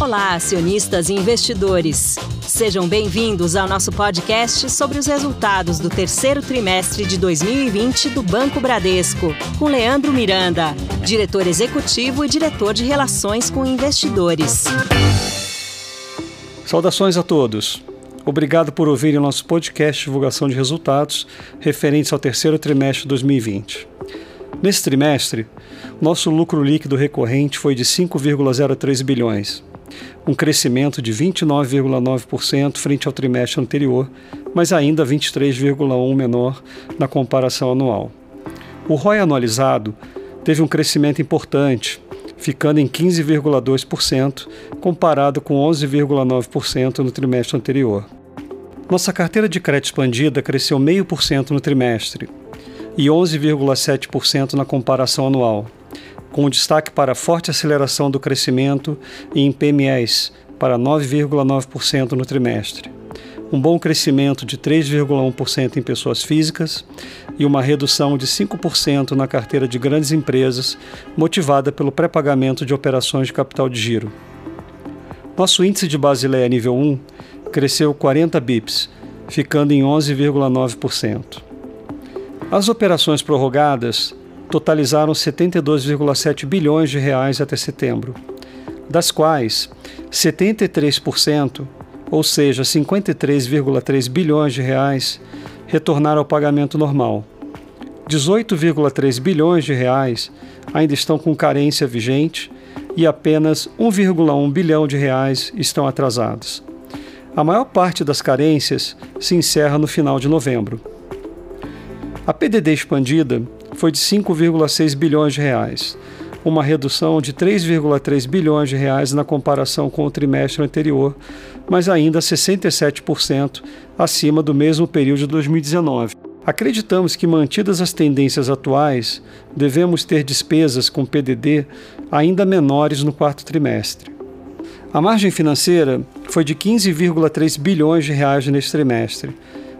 Olá, acionistas e investidores. Sejam bem-vindos ao nosso podcast sobre os resultados do terceiro trimestre de 2020 do Banco Bradesco, com Leandro Miranda, diretor executivo e diretor de Relações com Investidores. Saudações a todos. Obrigado por ouvirem o nosso podcast de divulgação de resultados referentes ao terceiro trimestre de 2020. Nesse trimestre, nosso lucro líquido recorrente foi de 5,03 bilhões, um crescimento de 29,9% frente ao trimestre anterior, mas ainda 23,1% menor na comparação anual. O ROI anualizado teve um crescimento importante, ficando em 15,2%, comparado com 11,9% no trimestre anterior. Nossa carteira de crédito expandida cresceu 0,5% no trimestre e 11,7% na comparação anual, com destaque para a forte aceleração do crescimento em PMEs para 9,9% no trimestre, um bom crescimento de 3,1% em pessoas físicas e uma redução de 5% na carteira de grandes empresas, motivada pelo pré-pagamento de operações de capital de giro. Nosso índice de Basileia nível 1 cresceu 40 bips, ficando em 11,9%. As operações prorrogadas totalizaram 72,7 bilhões de reais até setembro, das quais 73%, ou seja, 53,3 bilhões de reais, retornaram ao pagamento normal. 18,3 bilhões de reais ainda estão com carência vigente e apenas 1,1 bilhão de reais estão atrasados. A maior parte das carências se encerra no final de novembro. A PDD expandida foi de 5,6 bilhões de reais, uma redução de 3,3 bilhões de reais na comparação com o trimestre anterior, mas ainda 67% acima do mesmo período de 2019. Acreditamos que, mantidas as tendências atuais, devemos ter despesas com PDD ainda menores no quarto trimestre. A margem financeira foi de 15,3 bilhões de reais neste trimestre,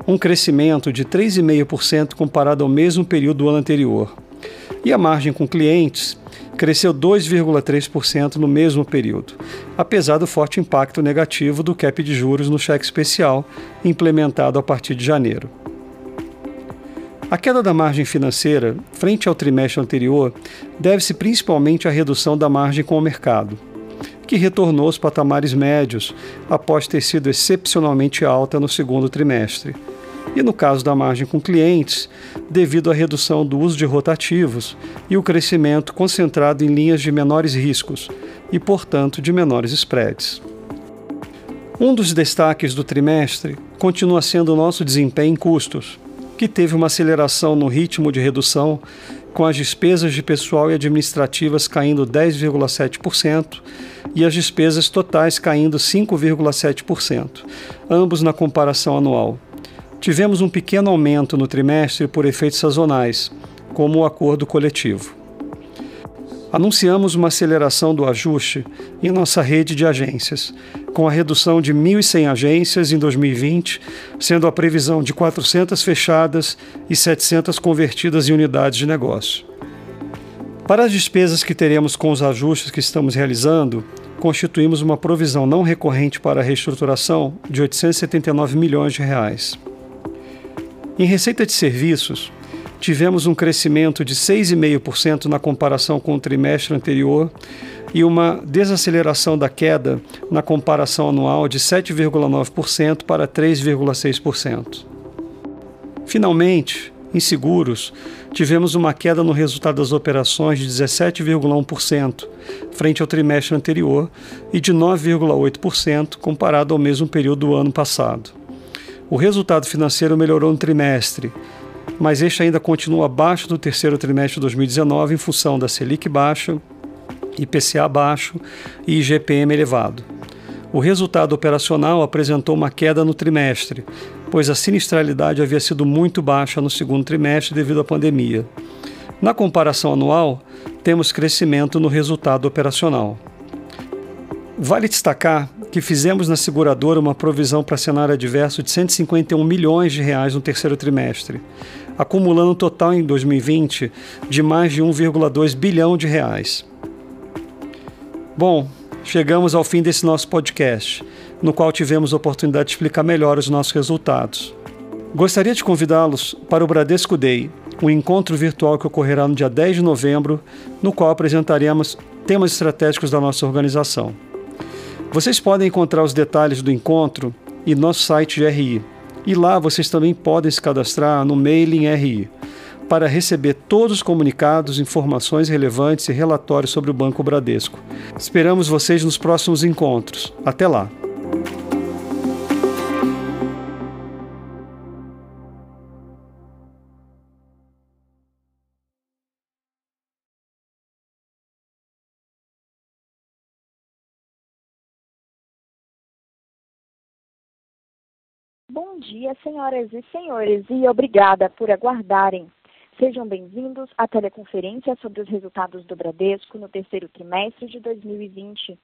um crescimento de 3,5% comparado ao mesmo período do ano anterior. E a margem com clientes cresceu 2,3% no mesmo período, apesar do forte impacto negativo do cap de juros no cheque especial implementado a partir de janeiro. A queda da margem financeira, frente ao trimestre anterior, deve-se principalmente à redução da margem com o mercado, que retornou aos patamares médios após ter sido excepcionalmente alta no segundo trimestre e no caso da margem com clientes, devido à redução do uso de rotativos e o crescimento concentrado em linhas de menores riscos e, portanto, de menores spreads. Um dos destaques do trimestre continua sendo o nosso desempenho em custos, que teve uma aceleração no ritmo de redução, com as despesas de pessoal e administrativas caindo 10,7% e as despesas totais caindo 5,7%, ambos na comparação anual. Tivemos um pequeno aumento no trimestre por efeitos sazonais, como o acordo coletivo. Anunciamos uma aceleração do ajuste em nossa rede de agências, com a redução de 1.100 agências em 2020, sendo a previsão de 400 fechadas e 700 convertidas em unidades de negócio. Para as despesas que teremos com os ajustes que estamos realizando, constituímos uma provisão não recorrente para a reestruturação de 879 milhões de reais. Em receita de serviços, tivemos um crescimento de 6,5% na comparação com o trimestre anterior e uma desaceleração da queda na comparação anual de 7,9% para 3,6%. Finalmente, em seguros, tivemos uma queda no resultado das operações de 17,1% frente ao trimestre anterior e de 9,8% comparado ao mesmo período do ano passado. O resultado financeiro melhorou no trimestre, mas este ainda continua abaixo do terceiro trimestre de 2019 em função da Selic baixa, IPCA baixo e IGPM elevado. O resultado operacional apresentou uma queda no trimestre, pois a sinistralidade havia sido muito baixa no segundo trimestre devido à pandemia. Na comparação anual, temos crescimento no resultado operacional. Vale destacar que fizemos na seguradora uma provisão para cenário adverso de 151 milhões de reais no terceiro trimestre, acumulando um total em 2020 de mais de 1,2 bilhão de reais. Bom, chegamos ao fim desse nosso podcast, no qual tivemos a oportunidade de explicar melhor os nossos resultados. Gostaria de convidá-los para o Bradesco Day, um encontro virtual que ocorrerá no dia 10 de novembro, no qual apresentaremos temas estratégicos da nossa organização. Vocês podem encontrar os detalhes do encontro em nosso site de RI. E lá vocês também podem se cadastrar no mailing RI para receber todos os comunicados, informações relevantes e relatórios sobre o Banco Bradesco. Esperamos vocês nos próximos encontros. Até lá! Dia, senhoras e senhores, e obrigada por aguardarem. Sejam bem-vindos à teleconferência sobre os resultados do Bradesco no terceiro trimestre de 2020.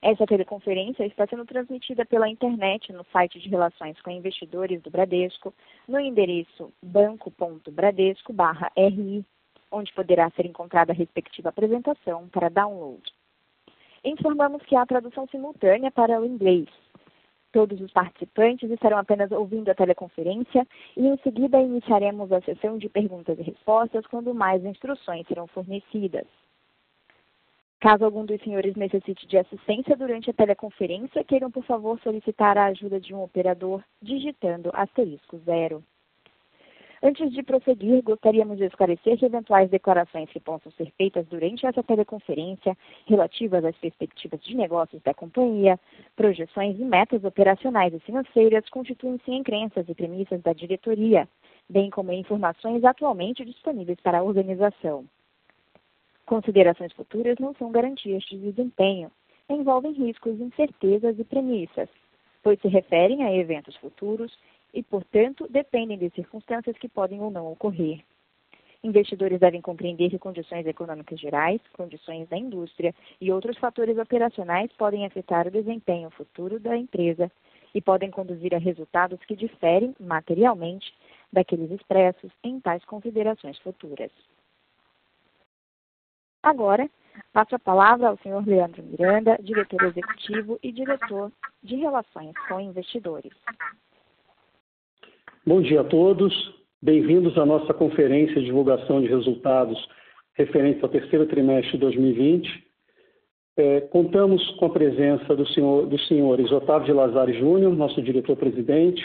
Essa teleconferência está sendo transmitida pela internet no site de Relações com Investidores do Bradesco, no endereço banco.bradesco/ri, onde poderá ser encontrada a respectiva apresentação para download. Informamos que há tradução simultânea para o inglês. Todos os participantes estarão apenas ouvindo a teleconferência e em seguida iniciaremos a sessão de perguntas e respostas quando mais instruções serão fornecidas. Caso algum dos senhores necessite de assistência durante a teleconferência, queiram por favor solicitar a ajuda de um operador digitando asterisco zero. Antes de prosseguir, gostaríamos de esclarecer que eventuais declarações que possam ser feitas durante essa teleconferência, relativas às perspectivas de negócios da companhia, projeções e metas operacionais e financeiras, constituem-se em crenças e premissas da diretoria, bem como informações atualmente disponíveis para a organização. Considerações futuras não são garantias de desempenho, envolvem riscos, incertezas e premissas, pois se referem a eventos futuros e, portanto, dependem de circunstâncias que podem ou não ocorrer. Investidores devem compreender que condições econômicas gerais, condições da indústria e outros fatores operacionais podem afetar o desempenho futuro da empresa e podem conduzir a resultados que diferem materialmente daqueles expressos em tais considerações futuras. Agora, passo a palavra ao Sr. Leandro Miranda, diretor executivo e diretor de Relações com Investidores. Bom dia a todos. Bem-vindos à nossa conferência de divulgação de resultados referentes ao terceiro trimestre de 2020. É, contamos com a presença do senhor, dos senhores Otávio de Lazare Júnior, nosso diretor-presidente,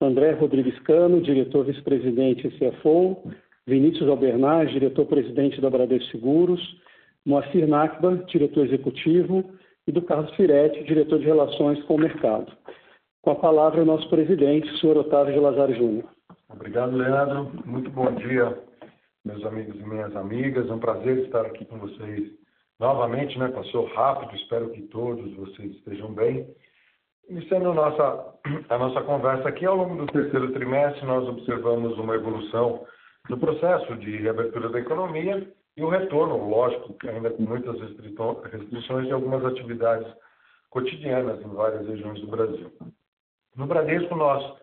André Rodrigues Cano, diretor vice-presidente e CFO, Vinícius Albernaz, diretor-presidente da Bradesco Seguros, Moacir Nakba, diretor executivo, e do Carlos Firetti, diretor de Relações com o Mercado. Com a palavra, o nosso presidente, o senhor Otávio de Lazaro Júnior. Obrigado, Leandro. Muito bom dia, meus amigos e minhas amigas. É um prazer estar aqui com vocês novamente, né? Passou rápido, espero que todos vocês estejam bem. Iniciando a nossa, a nossa conversa aqui, ao longo do terceiro trimestre, nós observamos uma evolução no processo de reabertura da economia e o retorno, lógico, ainda com muitas restrições de algumas atividades cotidianas em várias regiões do Brasil. No Bradesco, nós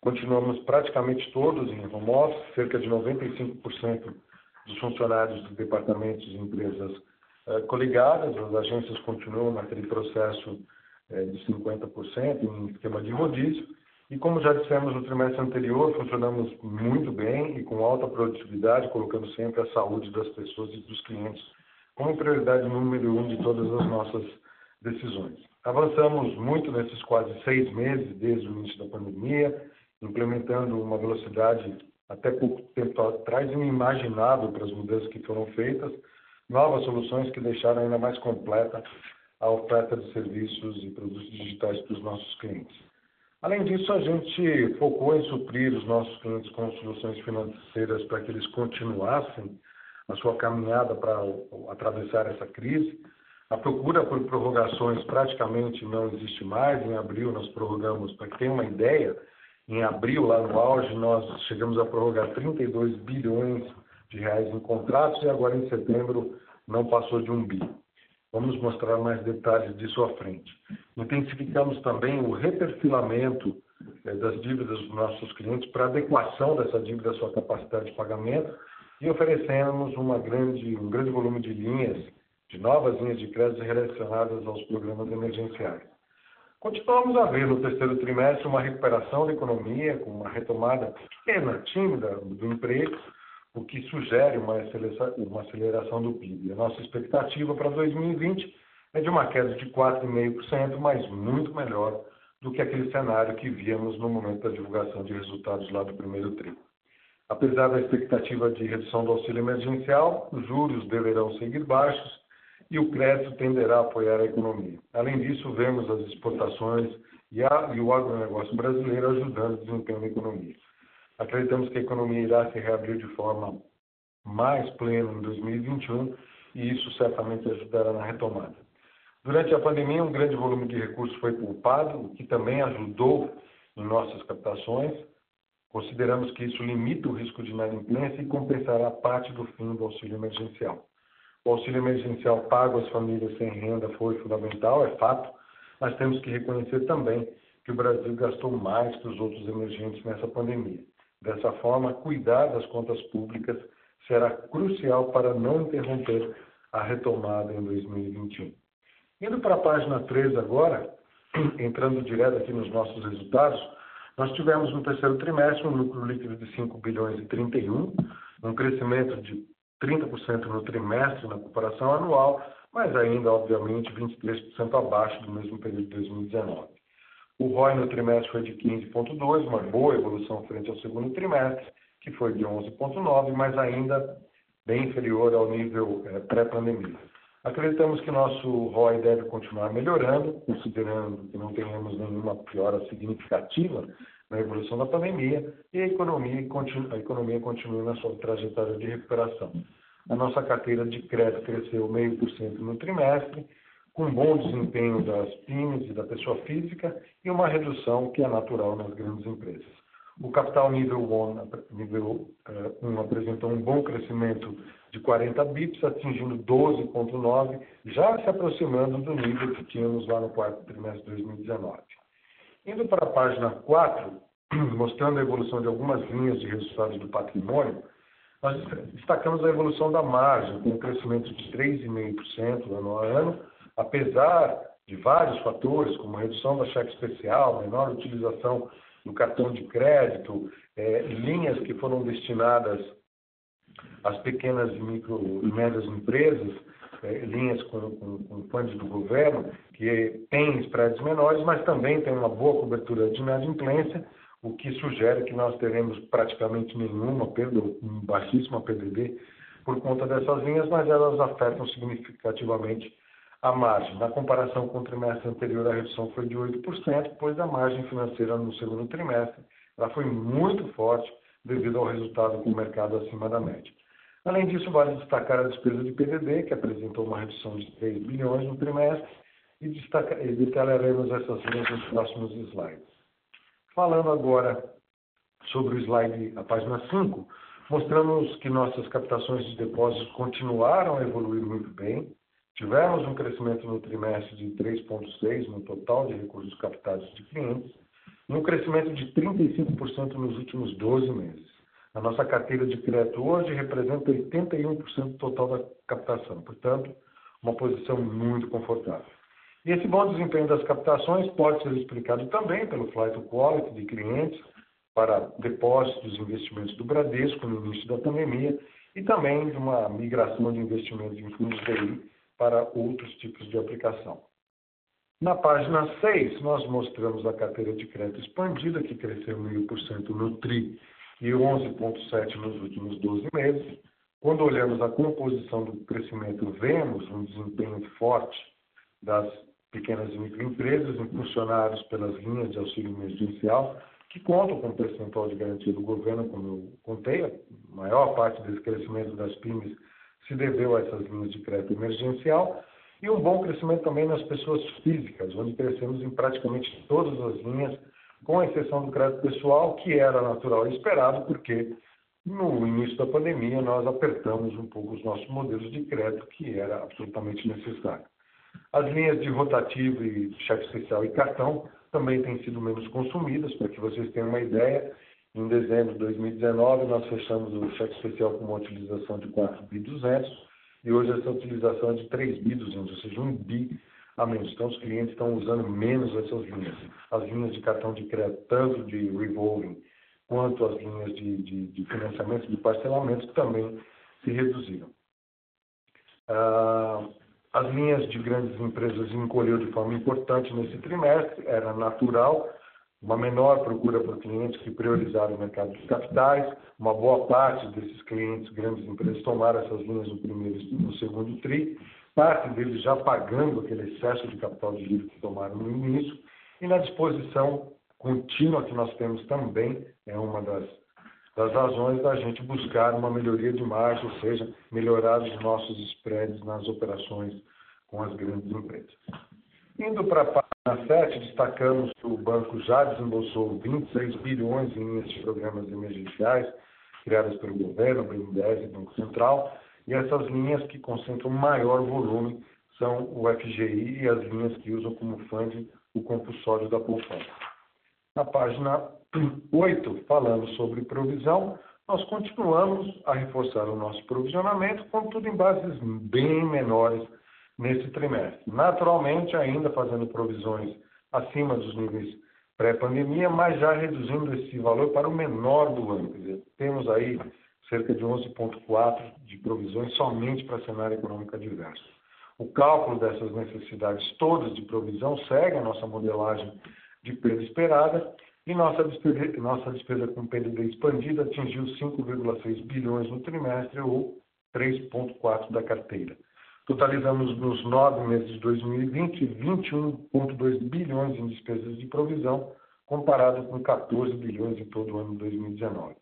continuamos praticamente todos em home office, cerca de 95% dos funcionários dos departamentos e empresas eh, coligadas, as agências continuam naquele processo eh, de 50% em esquema de rodízio, e como já dissemos no trimestre anterior, funcionamos muito bem e com alta produtividade, colocando sempre a saúde das pessoas e dos clientes como prioridade número um de todas as nossas decisões. Avançamos muito nesses quase seis meses desde o início da pandemia, implementando uma velocidade até pouco tempo atrás inimaginável para as mudanças que foram feitas, novas soluções que deixaram ainda mais completa a oferta de serviços e produtos digitais para os nossos clientes. Além disso, a gente focou em suprir os nossos clientes com soluções financeiras para que eles continuassem a sua caminhada para atravessar essa crise, a procura por prorrogações praticamente não existe mais. Em abril nós prorrogamos, para que tenha uma ideia, em abril, lá no auge, nós chegamos a prorrogar 32 bilhões de reais em contratos e agora em setembro não passou de um bi. Vamos mostrar mais detalhes disso à frente. Intensificamos também o reperfilamento eh, das dívidas dos nossos clientes para adequação dessa dívida à sua capacidade de pagamento e oferecemos uma grande, um grande volume de linhas de novas linhas de crédito relacionadas aos programas emergenciais. Continuamos a ver no terceiro trimestre uma recuperação da economia, com uma retomada pequena, tímida do emprego, o que sugere uma aceleração do PIB. A nossa expectativa para 2020 é de uma queda de 4,5%, mas muito melhor do que aquele cenário que víamos no momento da divulgação de resultados lá do primeiro trimestre. Apesar da expectativa de redução do auxílio emergencial, os juros deverão seguir baixos e o crédito tenderá a apoiar a economia. Além disso, vemos as exportações e, a, e o agronegócio brasileiro ajudando o desempenho da economia. Acreditamos que a economia irá se reabrir de forma mais plena em 2021 e isso certamente ajudará na retomada. Durante a pandemia, um grande volume de recursos foi poupado, o que também ajudou em nossas captações. Consideramos que isso limita o risco de inadimplência e compensará parte do fim do auxílio emergencial. O auxílio emergencial pago às famílias sem renda foi fundamental, é fato, mas temos que reconhecer também que o Brasil gastou mais que os outros emergentes nessa pandemia. Dessa forma, cuidar das contas públicas será crucial para não interromper a retomada em 2021. Indo para a página 3 agora, entrando direto aqui nos nossos resultados, nós tivemos no terceiro trimestre um lucro líquido de 5 bilhões e 31, um crescimento de 30% no trimestre na comparação anual, mas ainda, obviamente, 23% abaixo do mesmo período de 2019. O ROI no trimestre foi de 15,2, uma boa evolução frente ao segundo trimestre, que foi de 11,9, mas ainda bem inferior ao nível é, pré-pandemia. Acreditamos que nosso ROI deve continuar melhorando, considerando que não tenhamos nenhuma piora significativa na evolução da pandemia e a economia, a economia continua na sua trajetória de recuperação. A nossa carteira de crédito cresceu 0,5% no trimestre, com bom desempenho das PIMES e da pessoa física e uma redução que é natural nas grandes empresas. O capital nível 1, nível, uh, 1 apresentou um bom crescimento de 40 bips, atingindo 12,9, já se aproximando do nível que tínhamos lá no quarto trimestre de 2019. Indo para a página 4, mostrando a evolução de algumas linhas de resultados do patrimônio, nós destacamos a evolução da margem, com um crescimento de 3,5% ano a ano, apesar de vários fatores, como redução da cheque especial, menor utilização do cartão de crédito, é, linhas que foram destinadas as pequenas e micro e médias empresas, linhas com, com, com fundos do governo, que têm spreads menores, mas também tem uma boa cobertura de inadimplência, o que sugere que nós teremos praticamente nenhuma perda, baixíssima PDD por conta dessas linhas, mas elas afetam significativamente a margem. Na comparação com o trimestre anterior, a redução foi de 8%, pois a margem financeira no segundo trimestre ela foi muito forte devido ao resultado com o mercado acima da média. Além disso, vale destacar a despesa de PDD, que apresentou uma redução de 3 bilhões no trimestre, e, e detalharemos essas linhas nos próximos slides. Falando agora sobre o slide, a página 5, mostramos que nossas captações de depósitos continuaram a evoluir muito bem. Tivemos um crescimento no trimestre de 3,6% no total de recursos captados de clientes, e um crescimento de 35% nos últimos 12 meses. A nossa carteira de crédito hoje representa 81% do total da captação, portanto, uma posição muito confortável. E esse bom desempenho das captações pode ser explicado também pelo flight quality de clientes para depósitos e investimentos do Bradesco no início da pandemia e também de uma migração de investimentos em fundos DI para outros tipos de aplicação. Na página 6, nós mostramos a carteira de crédito expandida, que cresceu 1.000% no TRI e 11,7% nos últimos 12 meses. Quando olhamos a composição do crescimento, vemos um desempenho forte das pequenas e microempresas, impulsionados pelas linhas de auxílio emergencial, que contam com o percentual de garantia do governo, como eu contei, a maior parte desse crescimento das PYMEs se deveu a essas linhas de crédito emergencial, e um bom crescimento também nas pessoas físicas, onde crescemos em praticamente todas as linhas, com exceção do crédito pessoal, que era natural e esperado, porque no início da pandemia nós apertamos um pouco os nossos modelos de crédito, que era absolutamente necessário. As linhas de rotativo e cheque especial e cartão também têm sido menos consumidas, para que vocês tenham uma ideia. Em dezembro de 2019, nós fechamos o cheque especial com uma utilização de 4.200 e hoje essa utilização é de 3 bi 200, ou seja, 1 bi a menos. Então, os clientes estão usando menos essas linhas. As linhas de cartão de crédito, tanto de revolving quanto as linhas de, de, de financiamento, de parcelamento, também se reduziram. Ah, as linhas de grandes empresas encolheu de forma importante nesse trimestre, era natural, uma menor procura por clientes que priorizaram o mercado de capitais, uma boa parte desses clientes, grandes empresas, tomaram essas linhas no primeiro e no segundo TRI, parte deles já pagando aquele excesso de capital de giro que tomaram no início, e na disposição contínua que nós temos também, é uma das, das razões da gente buscar uma melhoria de margem, ou seja, melhorar os nossos spreads nas operações com as grandes empresas. Indo para a página 7, destacamos que o banco já desembolsou 26 bilhões em linhas de programas emergenciais criadas pelo governo, BNDES e Banco Central, e essas linhas que concentram maior volume são o FGI e as linhas que usam como funding o compulsório da poupança. Na página 8, falando sobre provisão, nós continuamos a reforçar o nosso provisionamento, contudo em bases bem menores nesse trimestre. Naturalmente, ainda fazendo provisões acima dos níveis pré-pandemia, mas já reduzindo esse valor para o menor do ano. Quer dizer, temos aí cerca de 11,4 de provisões somente para cenário econômico adverso. O cálculo dessas necessidades todas de provisão segue a nossa modelagem de perda esperada e nossa despesa, nossa despesa com PDD expandida atingiu 5,6 bilhões no trimestre ou 3,4 da carteira. Totalizamos nos nove meses de 2020 21,2 bilhões em despesas de provisão, comparado com 14 bilhões em todo o ano de 2019.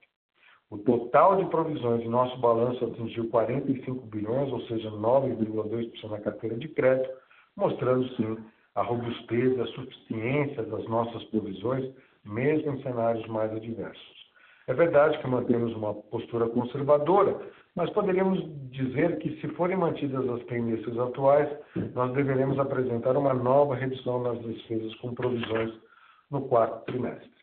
O total de provisões em nosso balanço atingiu 45 bilhões, ou seja, 9,2% da carteira de crédito, mostrando sim a robustez e a suficiência das nossas provisões, mesmo em cenários mais adversos. É verdade que mantemos uma postura conservadora, mas poderíamos dizer que, se forem mantidas as tendências atuais, nós deveremos apresentar uma nova redução nas despesas com provisões no quarto trimestre.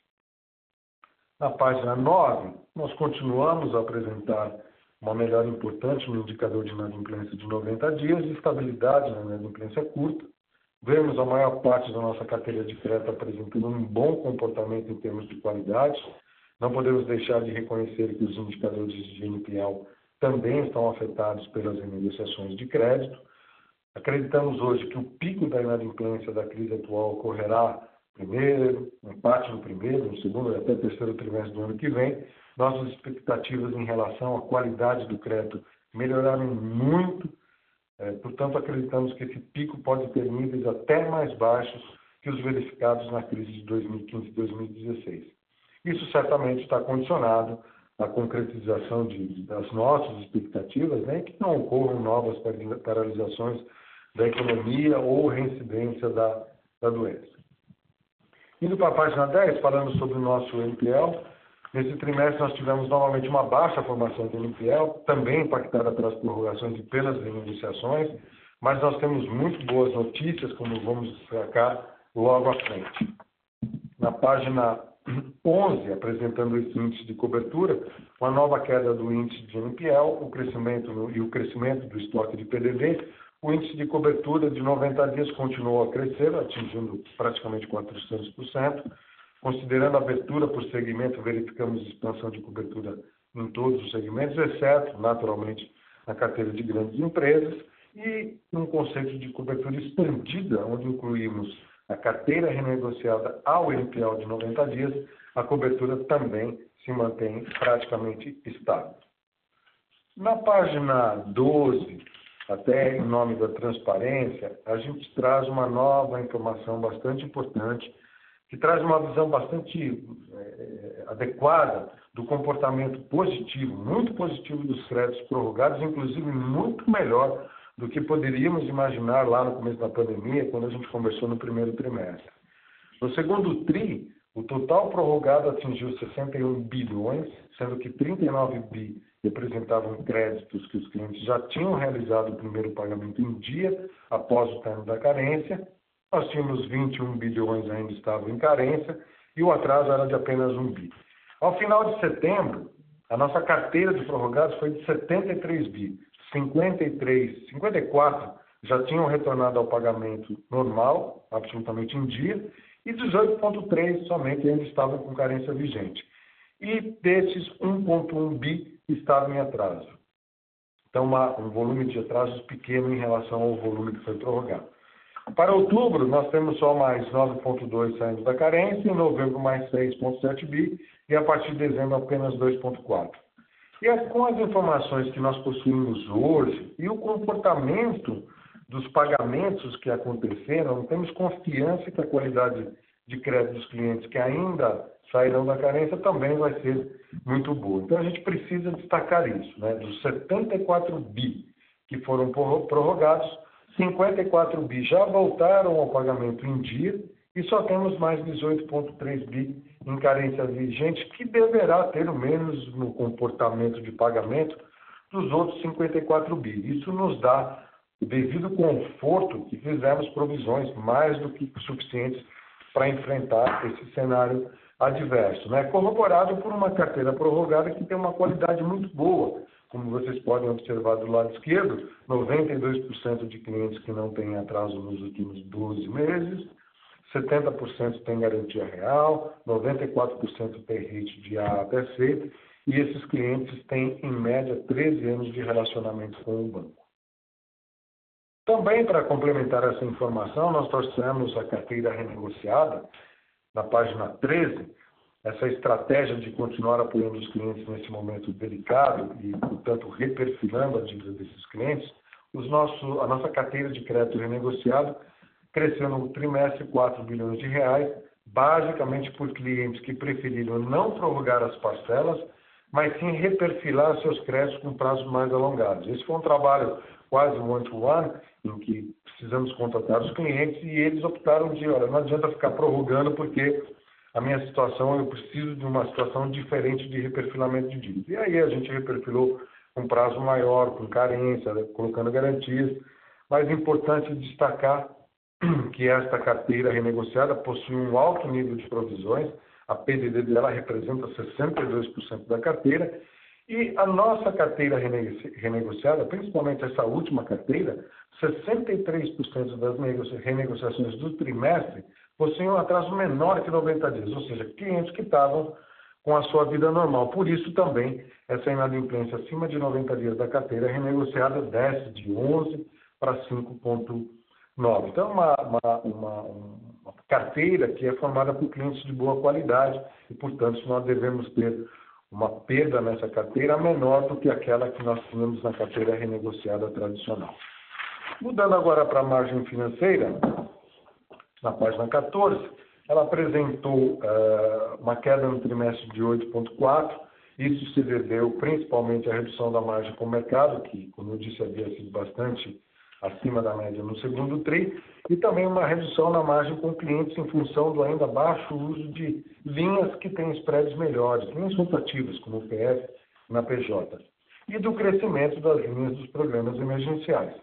Na página 9, nós continuamos a apresentar uma melhora importante no indicador de inadimplência de 90 dias e estabilidade na inadimplência curta. Vemos a maior parte da nossa carteira de crédito apresentando um bom comportamento em termos de qualidade. Não podemos deixar de reconhecer que os indicadores de NPL também estão afetados pelas renegociações de crédito. Acreditamos hoje que o pico da inadimplência da crise atual ocorrerá primeiro, um parte no primeiro, no segundo até terceiro trimestre do ano que vem, nossas expectativas em relação à qualidade do crédito melhoraram muito, é, portanto, acreditamos que esse pico pode ter níveis até mais baixos que os verificados na crise de 2015 e 2016. Isso certamente está condicionado à concretização de, das nossas expectativas, né, que não ocorram novas paralisações da economia ou reincidência da, da doença. Indo para a página 10, falando sobre o nosso NPL, nesse trimestre nós tivemos novamente uma baixa formação de NPL, também impactada pelas prorrogações e pelas renegociações, mas nós temos muito boas notícias, como vamos destacar logo à frente. Na página 11, apresentando esse índice de cobertura, uma nova queda do índice de NPL, o crescimento e o crescimento do estoque de PDD, o índice de cobertura de 90 dias continuou a crescer, atingindo praticamente 400%. Considerando a abertura por segmento, verificamos expansão de cobertura em todos os segmentos, exceto, naturalmente, na carteira de grandes empresas, e um conceito de cobertura expandida, onde incluímos a carteira renegociada ao NPL de 90 dias, a cobertura também se mantém praticamente estável. Na página 12, até em nome da transparência, a gente traz uma nova informação bastante importante, que traz uma visão bastante é, adequada do comportamento positivo, muito positivo dos créditos prorrogados, inclusive muito melhor do que poderíamos imaginar lá no começo da pandemia, quando a gente conversou no primeiro trimestre. No segundo TRI, o total prorrogado atingiu 61 bilhões, sendo que 39 bi representavam créditos que os clientes já tinham realizado o primeiro pagamento em dia após o término da carência. Nós tínhamos 21 bilhões ainda estavam em carência e o atraso era de apenas um bi. Ao final de setembro, a nossa carteira de prorrogados foi de 73 bi, 53, 54 já tinham retornado ao pagamento normal, absolutamente em dia, e 18,3 somente ainda estavam com carência vigente. E desses, 1,1 bi estavam em atraso. Então, uma, um volume de atrasos pequeno em relação ao volume que foi prorrogado. Para outubro, nós temos só mais 9,2 saindo da carência, em novembro mais 6,7 bi, e a partir de dezembro apenas 2,4. E com as informações que nós possuímos hoje e o comportamento dos pagamentos que aconteceram, temos confiança que a qualidade de crédito dos clientes que ainda sairão da carência também vai ser muito boa. Então a gente precisa destacar isso, né? Dos 74 bi que foram prorrogados, 54 bi já voltaram ao pagamento em dia e só temos mais 18,3 bi em carência vigente, que deverá ter o menos no comportamento de pagamento dos outros 54 bi. Isso nos dá devido conforto que fizemos provisões mais do que suficientes para enfrentar esse cenário adverso, né? corroborado por uma carteira prorrogada que tem uma qualidade muito boa. Como vocês podem observar do lado esquerdo, 92% de clientes que não têm atraso nos últimos 12 meses, 70% tem garantia real, 94% tem rate de A até C, e esses clientes têm, em média, 13 anos de relacionamento com o banco. Também, para complementar essa informação, nós trouxemos a carteira renegociada, na página 13, essa estratégia de continuar apoiando os clientes nesse momento delicado e, portanto, reperfilando a dívida desses clientes, os nosso, a nossa carteira de crédito renegociado cresceu no trimestre 4 bilhões de reais, basicamente por clientes que preferiram não prorrogar as parcelas, mas sim reperfilar seus créditos com prazos mais alongados. Esse foi um trabalho quase one-to-one, em que precisamos contratar os clientes e eles optaram de, olha, não adianta ficar prorrogando porque a minha situação, eu preciso de uma situação diferente de reperfilamento de dívida. E aí a gente reperfilou com prazo maior, com carência, colocando garantias. Mas é importante destacar que esta carteira renegociada possui um alto nível de provisões, a PDD dela representa 62% da carteira e a nossa carteira renegociada, principalmente essa última carteira, 63% das renegociações do trimestre possuem um atraso menor que 90 dias, ou seja, clientes que estavam com a sua vida normal. Por isso também essa inadimplência acima de 90 dias da carteira renegociada desce de 11 para 5,9. Então, é uma, uma, uma, uma carteira que é formada por clientes de boa qualidade e, portanto, nós devemos ter uma perda nessa carteira menor do que aquela que nós tínhamos na carteira renegociada tradicional. Mudando agora para a margem financeira, na página 14, ela apresentou uh, uma queda no trimestre de 8,4%. Isso se deveu principalmente à redução da margem com o mercado, que, como eu disse, havia sido bastante acima da média no segundo TRI, e também uma redução na margem com clientes em função do ainda baixo uso de linhas que têm spreads melhores, linhas rotativas, como o PF na PJ, e do crescimento das linhas dos programas emergenciais.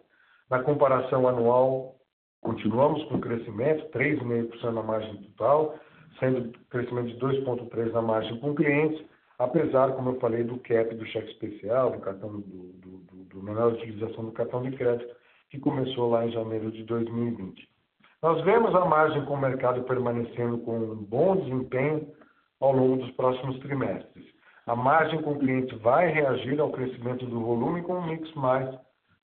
Na comparação anual, continuamos com crescimento, 3,5% na margem total, sendo crescimento de 2,3% na margem com clientes, apesar, como eu falei, do cap do cheque especial, do cartão do, do, do, do menor utilização do cartão de crédito, que começou lá em janeiro de 2020. Nós vemos a margem com o mercado permanecendo com um bom desempenho ao longo dos próximos trimestres. A margem com o cliente vai reagir ao crescimento do volume com um mix mais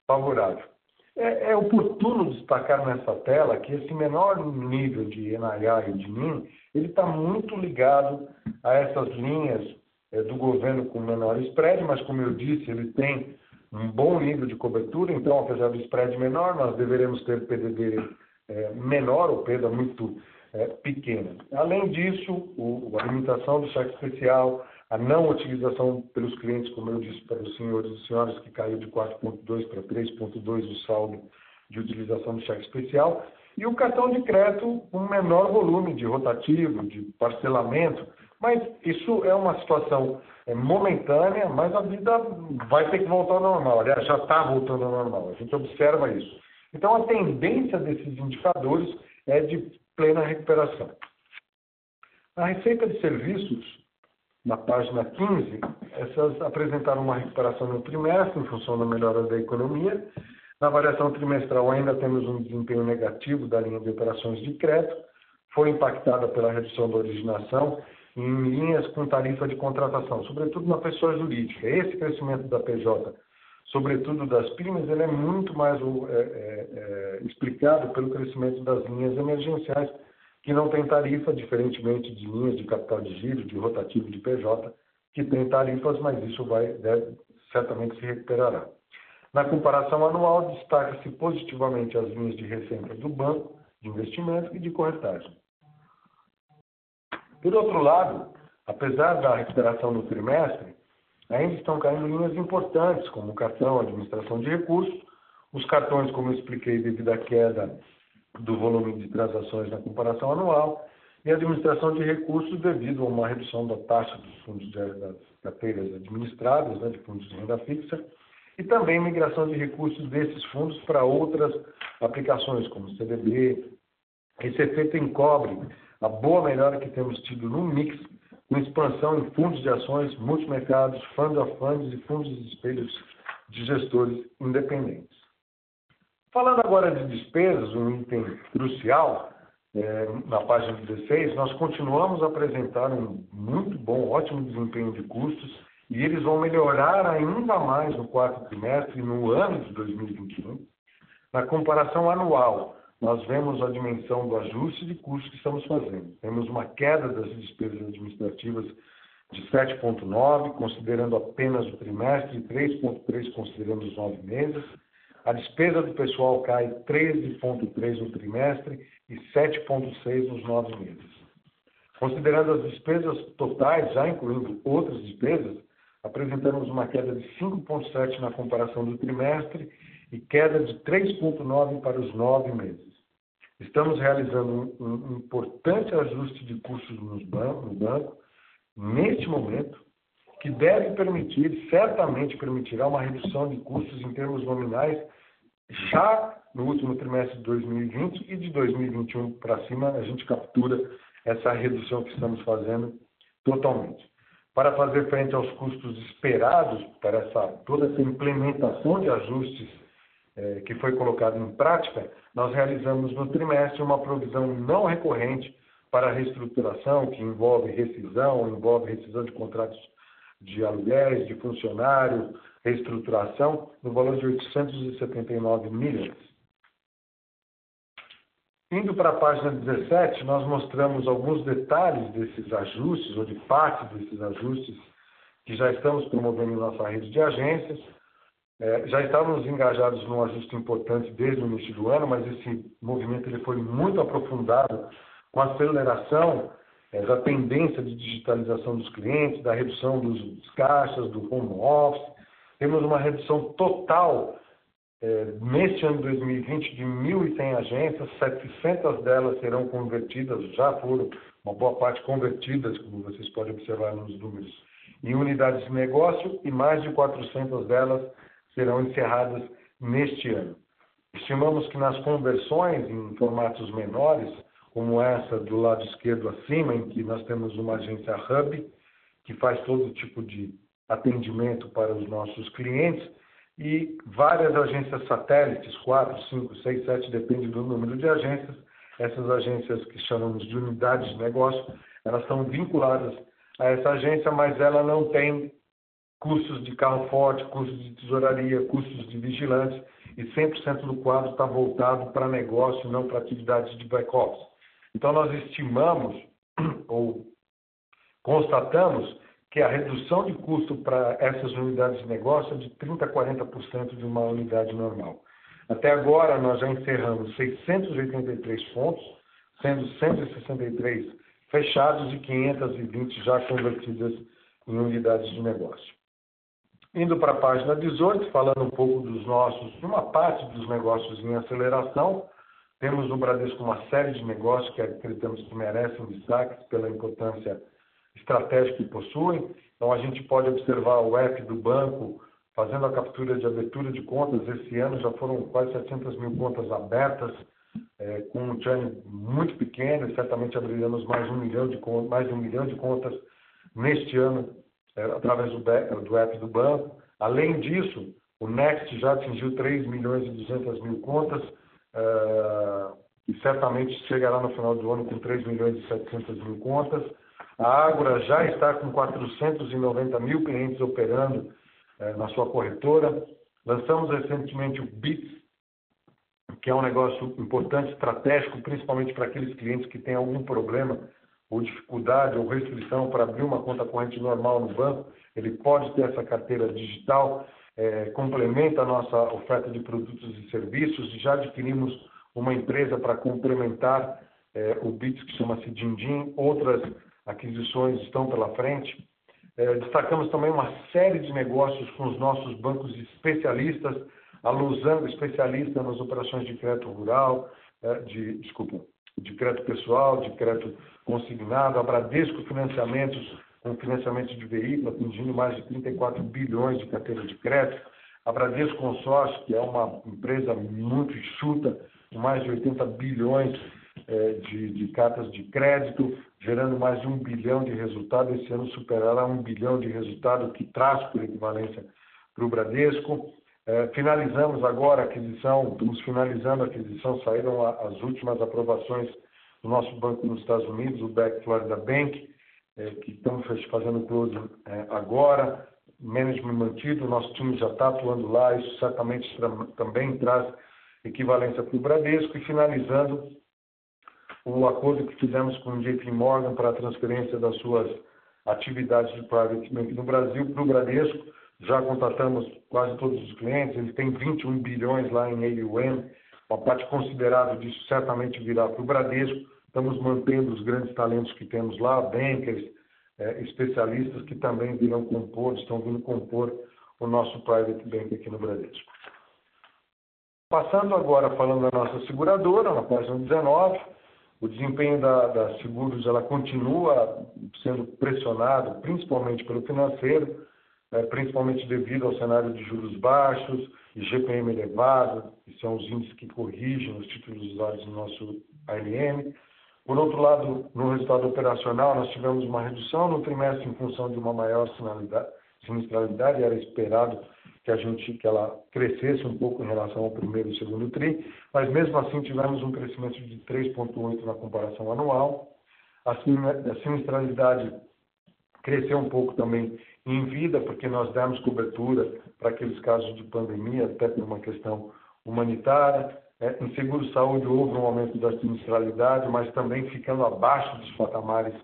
favorável. É, é oportuno destacar nessa tela que esse menor nível de NIA e de NIM, ele está muito ligado a essas linhas é, do governo com menor spread, mas como eu disse, ele tem um bom nível de cobertura, então, apesar do spread menor, nós deveremos ter PDD é, menor ou perda muito é, pequena. Além disso, o, a limitação do cheque especial, a não utilização pelos clientes, como eu disse para os senhores e senhoras, que caiu de 4,2 para 3,2 o saldo de utilização do cheque especial, e o cartão de crédito com menor volume de rotativo, de parcelamento, mas isso é uma situação é, momentânea, mas a vida vai ter que voltar ao normal. Aliás, já está voltando ao normal. A gente observa isso. Então, a tendência desses indicadores é de plena recuperação. A receita de serviços na página 15, essas apresentaram uma recuperação no trimestre em função da melhora da economia. Na variação trimestral ainda temos um desempenho negativo da linha de operações de crédito, foi impactada pela redução da originação em linhas com tarifa de contratação, sobretudo na pessoa jurídica. Esse crescimento da PJ, sobretudo das PIMES, ele é muito mais é, é, é, explicado pelo crescimento das linhas emergenciais, que não tem tarifa, diferentemente de linhas de capital de giro, de rotativo de PJ, que tem tarifas, mas isso vai deve, certamente se recuperará. Na comparação anual, destaca-se positivamente as linhas de receita do banco, de investimento e de corretagem. Por outro lado, apesar da recuperação no trimestre, ainda estão caindo linhas importantes, como cartão, administração de recursos, os cartões, como expliquei, devido à queda do volume de transações na comparação anual, e a administração de recursos devido a uma redução da taxa dos fundos de, das carteiras administradas, né, de fundos de renda fixa, e também migração de recursos desses fundos para outras aplicações, como CDB. Esse efeito encobre a boa melhora que temos tido no mix, com expansão em fundos de ações, multimercados, funds of funds e fundos de espelhos de gestores independentes. Falando agora de despesas, um item crucial, é, na página 16, nós continuamos a apresentar um muito bom, ótimo desempenho de custos e eles vão melhorar ainda mais no quarto trimestre e no ano de 2021. Na comparação anual, nós vemos a dimensão do ajuste de custos que estamos fazendo. Temos uma queda das despesas administrativas de 7,9, considerando apenas o trimestre, e 3,3 considerando os nove meses. A despesa do pessoal cai 13,3 no trimestre e 7,6 nos nove meses. Considerando as despesas totais, já incluindo outras despesas, apresentamos uma queda de 5,7 na comparação do trimestre e queda de 3,9 para os nove meses. Estamos realizando um, importante ajuste de custos no banco, neste momento, que deve permitir, certamente permitirá uma redução de custos em termos nominais já no último trimestre de 2020 e de 2021 para cima, a gente captura essa redução que estamos fazendo totalmente. Para fazer frente aos custos esperados para essa, toda essa implementação de ajustes é, que foi colocado em prática, nós realizamos no trimestre uma provisão não recorrente para a reestruturação, que envolve rescisão, envolve rescisão de contratos de aluguéis, de funcionário, reestruturação, no valor de 879 milhões. Indo para a página 17, nós mostramos alguns detalhes desses ajustes, ou de parte desses ajustes, que já estamos promovendo em nossa rede de agências. É, já estávamos engajados num ajuste importante desde o início do ano, mas esse movimento ele foi muito aprofundado com aceleração da tendência de digitalização dos clientes, da redução dos caixas, do home office. Temos uma redução total é, neste ano de 2020 de 1.100 agências, 700 delas serão convertidas, já foram uma boa parte convertidas, como vocês podem observar nos números, em unidades de negócio e mais de 400 delas serão encerradas neste ano. Estimamos que nas conversões em formatos menores, como essa do lado esquerdo acima, em que nós temos uma agência hub, que faz todo tipo de atendimento para os nossos clientes, e várias agências satélites, 4, 5, 6, 7, depende do número de agências. Essas agências que chamamos de unidades de negócio, elas são vinculadas a essa agência, mas ela não tem custos de carro forte, custos de tesouraria, custos de vigilantes, e 100% do quadro está voltado para negócio, não para atividades de back-office. Então, nós estimamos ou constatamos que a redução de custo para essas unidades de negócio é de 30% a 40% de uma unidade normal. Até agora, nós já encerramos 683 pontos, sendo 163 fechados e 520 já convertidas em unidades de negócio. Indo para a página 18, falando um pouco dos nossos, uma parte dos negócios em aceleração, temos no Bradesco uma série de negócios que acreditamos que merecem destaque pela importância estratégica que possuem. Então, a gente pode observar o app do banco fazendo a captura de abertura de contas. Esse ano já foram quase 700 mil contas abertas, é, com um churn muito pequeno, certamente abriremos mais, um milhão de, mais um milhão de contas neste ano, é, através do, do app do banco. Além disso, o Next já atingiu 3 milhões e 200 mil contas uh, e certamente chegará no final do ano com 3 milhões e 700 mil contas. A Ágora já está com 490 mil clientes operando uh, na sua corretora. Lançamos recentemente o Bits, que é um negócio importante, estratégico, principalmente para aqueles clientes que têm algum problema ou dificuldade ou restrição para abrir uma conta corrente normal no banco, ele pode ter essa carteira digital, é, complementa a nossa oferta de produtos e serviços. Já adquirimos uma empresa para complementar é, o BITS, que chama-se Dindim. Outras aquisições estão pela frente. É, destacamos também uma série de negócios com os nossos bancos especialistas, a Losango, especialista nas operações de crédito rural, é, de, desculpa, de crédito pessoal, de crédito consignado, a Bradesco Financiamentos, com financiamento de veículo, atingindo mais de 34 bilhões de carteira de crédito, a Bradesco Consórcio, que é uma empresa muito enxuta, com mais de 80 bilhões eh, de, de, cartas de crédito, gerando mais de um bilhão de resultado. Esse ano superará um bilhão de resultado, que traz por equivalência para o Bradesco. Eh, finalizamos agora a aquisição, estamos finalizando a aquisição, saíram as últimas aprovações do nosso banco nos Estados Unidos, o Back Florida Bank, é, que estamos fazendo close é, agora, management mantido, nosso time já está atuando lá, isso certamente também traz equivalência para o Bradesco, e finalizando o acordo que fizemos com o JP Morgan para a transferência das suas atividades de private bank no Brasil para o Bradesco, já contatamos quase todos os clientes, eles têm 21 bilhões lá em AUM, uma parte considerável disso certamente virá para o Bradesco, Estamos mantendo os grandes talentos que temos lá, bankers, é, especialistas que também virão compor, estão vindo compor o nosso private bank aqui no Bradesco. Passando agora falando da nossa seguradora, na página 19, o desempenho da, da seguros ela continua sendo pressionado, principalmente pelo financeiro, é, principalmente devido ao cenário de juros baixos e GPM elevado, que são os índices que corrigem os títulos usados no nosso ALM. Por outro lado, no resultado operacional, nós tivemos uma redução no trimestre em função de uma maior sinistralidade, era esperado que a gente que ela crescesse um pouco em relação ao primeiro e segundo tri, mas mesmo assim tivemos um crescimento de 3.8 na comparação anual. A sinistralidade cresceu um pouco também em vida, porque nós demos cobertura para aqueles casos de pandemia, até por uma questão humanitária. É, em seguro-saúde houve um aumento da sinistralidade, mas também ficando abaixo dos patamares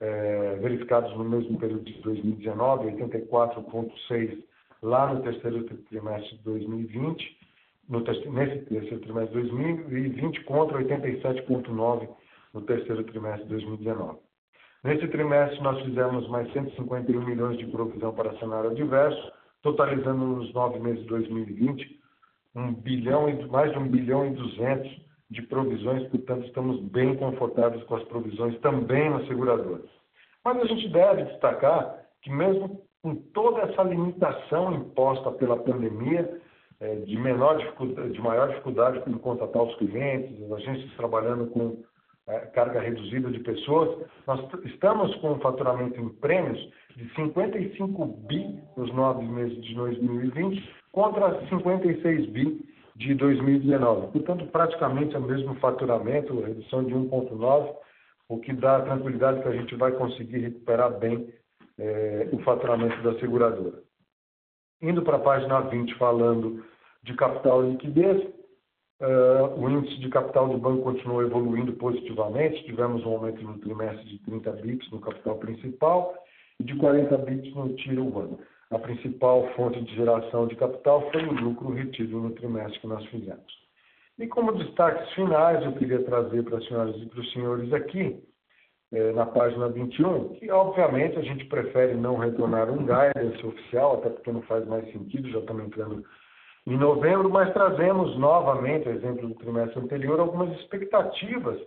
é, verificados no mesmo período de 2019, 84,6 lá no terceiro trimestre de 2020, no nesse terceiro trimestre de 2020 contra 87,9 no terceiro trimestre de 2019. Nesse trimestre, nós fizemos mais 151 milhões de provisão para cenário adverso, totalizando nos nove meses de 2020 um bilhão e mais de um bilhão e duzentos de provisões, portanto estamos bem confortáveis com as provisões também nas seguradoras. Mas a gente deve destacar que mesmo com toda essa limitação imposta pela pandemia, é, de, menor dificuldade, de maior dificuldade para contatar os clientes, as agências trabalhando com é, carga reduzida de pessoas, nós estamos com um faturamento em prêmios de 55 bi nos nove meses de 2020 contra 56 bi de 2019. Portanto, praticamente é o mesmo faturamento, redução de 1,9, o que dá tranquilidade que a gente vai conseguir recuperar bem é, o faturamento da seguradora. Indo para a página 20, falando de capital e liquidez, uh, o índice de capital do banco continuou evoluindo positivamente, tivemos um aumento no trimestre de 30 bips no capital principal e de 40 bips no tiro urbano a principal fonte de geração de capital foi o lucro retido no trimestre que nós fizemos. E como destaques finais, eu queria trazer para as senhoras e para os senhores aqui, eh, na página 21, que obviamente a gente prefere não retornar um guidance oficial, até porque não faz mais sentido, já estamos entrando em novembro, mas trazemos novamente, exemplo do trimestre anterior, algumas expectativas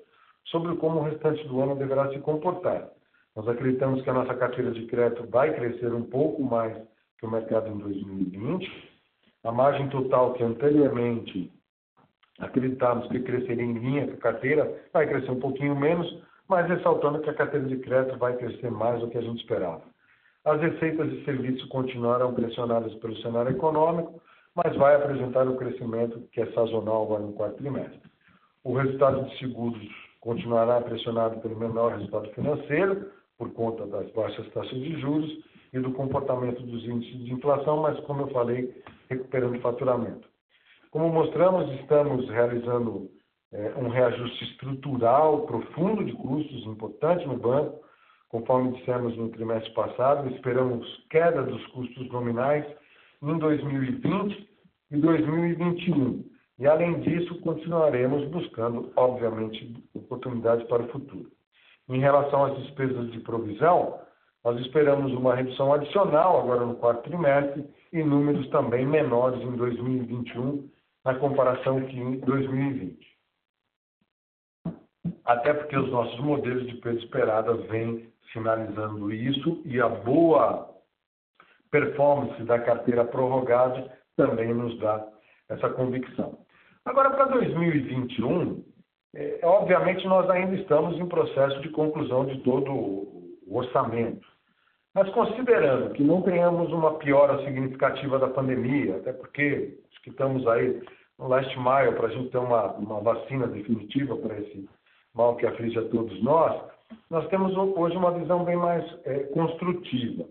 sobre como o restante do ano deverá se comportar. Nós acreditamos que a nossa carteira de crédito vai crescer um pouco mais que o mercado em 2020. A margem total que anteriormente acreditávamos que cresceria em linha com a carteira vai crescer um pouquinho menos, mas ressaltando que a carteira de crédito vai crescer mais do que a gente esperava. As receitas de serviço continuarão pressionadas pelo cenário econômico, mas vai apresentar um crescimento que é sazonal agora no quarto trimestre. O resultado de seguros continuará pressionado pelo menor resultado financeiro, por conta das baixas taxas de juros e do comportamento dos índices de inflação, mas, como eu falei, recuperando o faturamento. Como mostramos, estamos realizando é, um reajuste estrutural profundo de custos importante no banco, conforme dissemos no trimestre passado, esperamos queda dos custos nominais em 2020 e 2021. E, além disso, continuaremos buscando, obviamente, oportunidades para o futuro. Em relação às despesas de provisão, nós esperamos uma redução adicional agora no quarto trimestre e números também menores em 2021 na comparação em 2020. Até porque os nossos modelos de perda esperada vêm sinalizando isso e a boa performance da carteira prorrogada também nos dá essa convicção. Agora, para 2021, é, obviamente nós ainda estamos em processo de conclusão de todo o orçamento. Mas considerando que não tenhamos uma piora significativa da pandemia, até porque que estamos aí no last mile para a gente ter uma, uma vacina definitiva para esse mal que aflige a todos nós, nós temos hoje uma visão bem mais é, construtiva.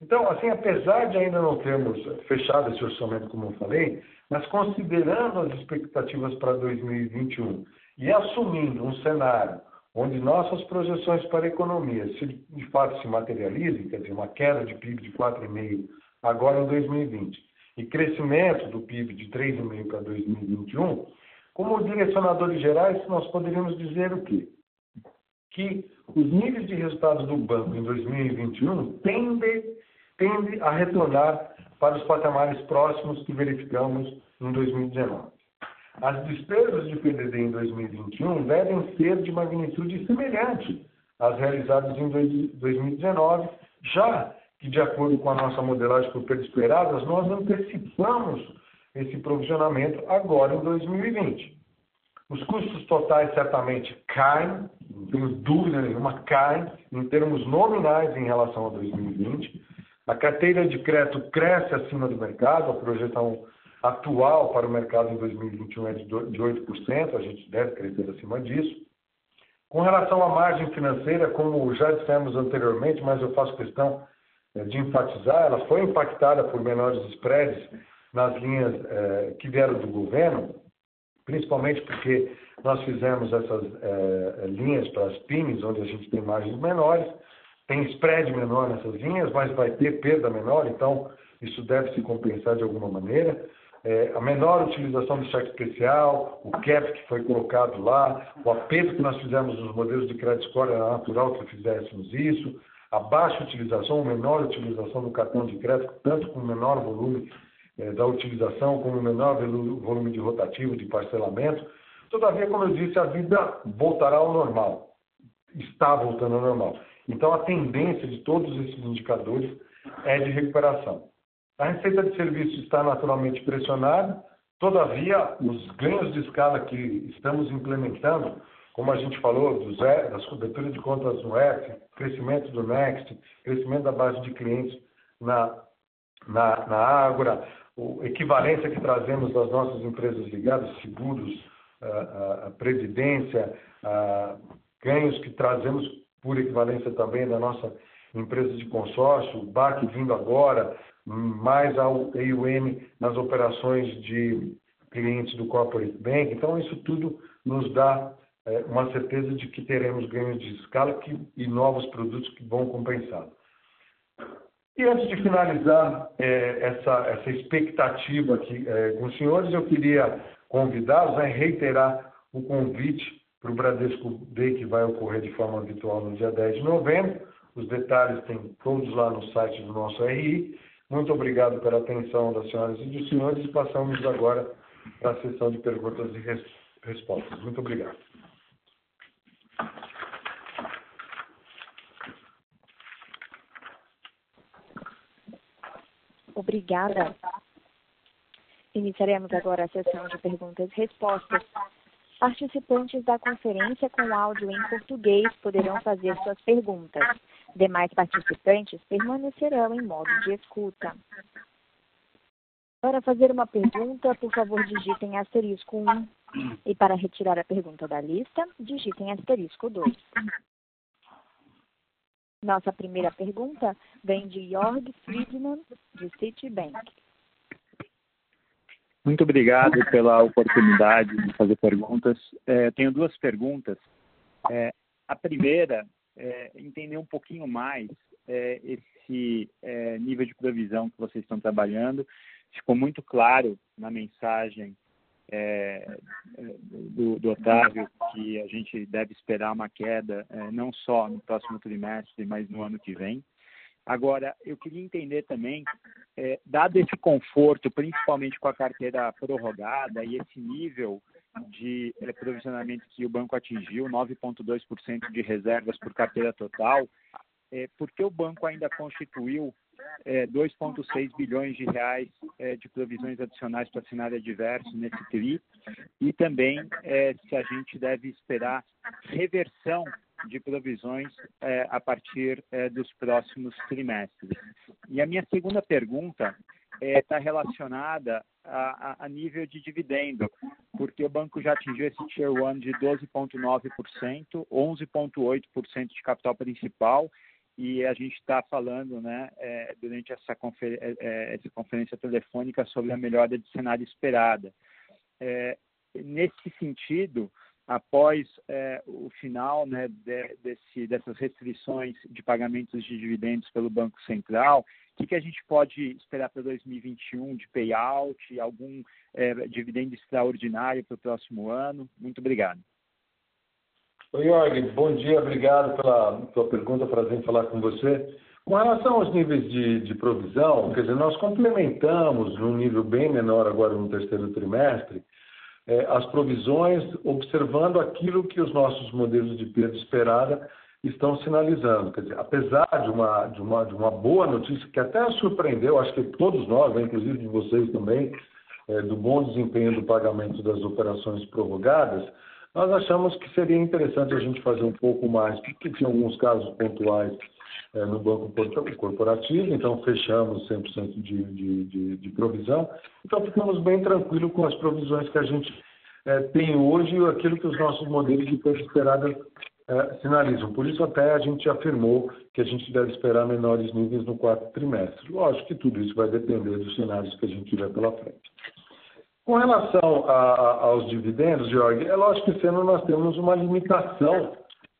Então, assim, apesar de ainda não termos fechado esse orçamento, como eu falei, mas considerando as expectativas para 2021 e assumindo um cenário onde nossas projeções para a economia se de fato se materializem, quer dizer, uma queda de PIB de 4,5% agora em 2020 e crescimento do PIB de 3,5% para 2021, como direcionadores gerais, nós poderíamos dizer o quê? Que os níveis de resultados do banco em 2021 tendem, tendem a retornar para os patamares próximos que verificamos em 2019. As despesas de PDD em 2021 devem ser de magnitude semelhante às realizadas em 2019, já que, de acordo com a nossa modelagem por perdas esperadas, nós antecipamos esse provisionamento agora em 2020. Os custos totais certamente caem, não tenho dúvida nenhuma, caem em termos nominais em relação a 2020. A carteira de crédito cresce acima do mercado, a projeção atual para o mercado em 2021 é de 8%, a gente deve crescer acima disso. Com relação à margem financeira, como já dissemos anteriormente, mas eu faço questão eh, de enfatizar, ela foi impactada por menores spreads nas linhas eh, que vieram do governo, principalmente porque nós fizemos essas eh, linhas para as PIMs, onde a gente tem margens menores, tem spread menor nessas linhas, mas vai ter perda menor, então isso deve se compensar de alguma maneira. É, a menor utilização do cheque especial, o cap que foi colocado lá, o aperto que nós fizemos nos modelos de crédito score, era natural que fizéssemos isso, a baixa utilização, ou menor utilização do cartão de crédito, tanto com menor volume é, da utilização, como menor volume de rotativo, de parcelamento. Todavia, como eu disse, a vida voltará ao normal, está voltando ao normal. Então, a tendência de todos esses indicadores é de recuperação. A receita de serviço está naturalmente pressionada, todavia, os ganhos de escala que estamos implementando, como a gente falou, dos, das coberturas de contas no F, crescimento do Next, crescimento da base de clientes na, na, na Ágora, a equivalência que trazemos das nossas empresas ligadas, seguros, a, a previdência, a, ganhos que trazemos por equivalência também da nossa empresa de consórcio, BAC vindo agora, mais ao AUM nas operações de clientes do Corporate Bank. Então, isso tudo nos dá é, uma certeza de que teremos ganhos de escala que, e novos produtos que vão compensar. E antes de finalizar é, essa, essa expectativa aqui é, com os senhores, eu queria convidá-los a reiterar o convite para o Bradesco Day, que vai ocorrer de forma virtual no dia 10 de novembro. Os detalhes tem todos lá no site do nosso RI. Muito obrigado pela atenção das senhoras e dos senhores e passamos agora para a sessão de perguntas e res respostas. Muito obrigado. Obrigada. Iniciaremos agora a sessão de perguntas e respostas. Participantes da conferência com áudio em português poderão fazer suas perguntas. Demais participantes permanecerão em modo de escuta. Para fazer uma pergunta, por favor, digitem asterisco 1. E para retirar a pergunta da lista, digitem asterisco 2. Nossa primeira pergunta vem de Jorg Friedman, de Citibank. Muito obrigado pela oportunidade de fazer perguntas. É, tenho duas perguntas. É, a primeira é entender um pouquinho mais é, esse é, nível de provisão que vocês estão trabalhando ficou muito claro na mensagem é, do, do, Otávio que a gente deve esperar uma queda é, não só no próximo trimestre, mas no ano que vem. Agora, eu queria entender também, é, dado esse conforto, principalmente com a carteira prorrogada e esse nível de é, provisionamento que o banco atingiu, 9,2% de reservas por carteira total, é, por que o banco ainda constituiu é, 2,6 bilhões de reais é, de provisões adicionais para cenário adverso nesse TRI e também é, se a gente deve esperar reversão de provisões é, a partir é, dos próximos trimestres. E a minha segunda pergunta está é, relacionada a, a, nível de dividendo, porque o banco já atingiu esse Tier 1 de 12,9%, 11,8% de capital principal e a gente está falando, né, é, durante essa, confer é, é, essa, conferência telefônica sobre a melhora de cenário esperada. É, nesse sentido, após é, o final né, de, desse, dessas restrições de pagamentos de dividendos pelo Banco Central, o que, que a gente pode esperar para 2021 de payout, algum é, dividendo extraordinário para o próximo ano? Muito obrigado. Oi, Jorge, bom dia, obrigado pela tua pergunta, prazer em falar com você. Com relação aos níveis de, de provisão, quer dizer, nós complementamos num nível bem menor agora no terceiro trimestre, eh, as provisões observando aquilo que os nossos modelos de perda esperada estão sinalizando. Quer dizer, apesar de uma, de uma, de uma boa notícia que até surpreendeu, acho que todos nós, né, inclusive de vocês também, eh, do bom desempenho do pagamento das operações prorrogadas, nós achamos que seria interessante a gente fazer um pouco mais, porque tinha alguns casos pontuais é, no banco corporativo, então fechamos 100% de, de, de, de provisão. Então ficamos bem tranquilos com as provisões que a gente é, tem hoje e aquilo que os nossos modelos de perda esperada é, sinalizam. Por isso até a gente afirmou que a gente deve esperar menores níveis no quarto trimestre. Lógico que tudo isso vai depender dos cenários que a gente tiver pela frente. Com relação a, a, aos dividendos, Jorge, é lógico que ano nós temos uma limitação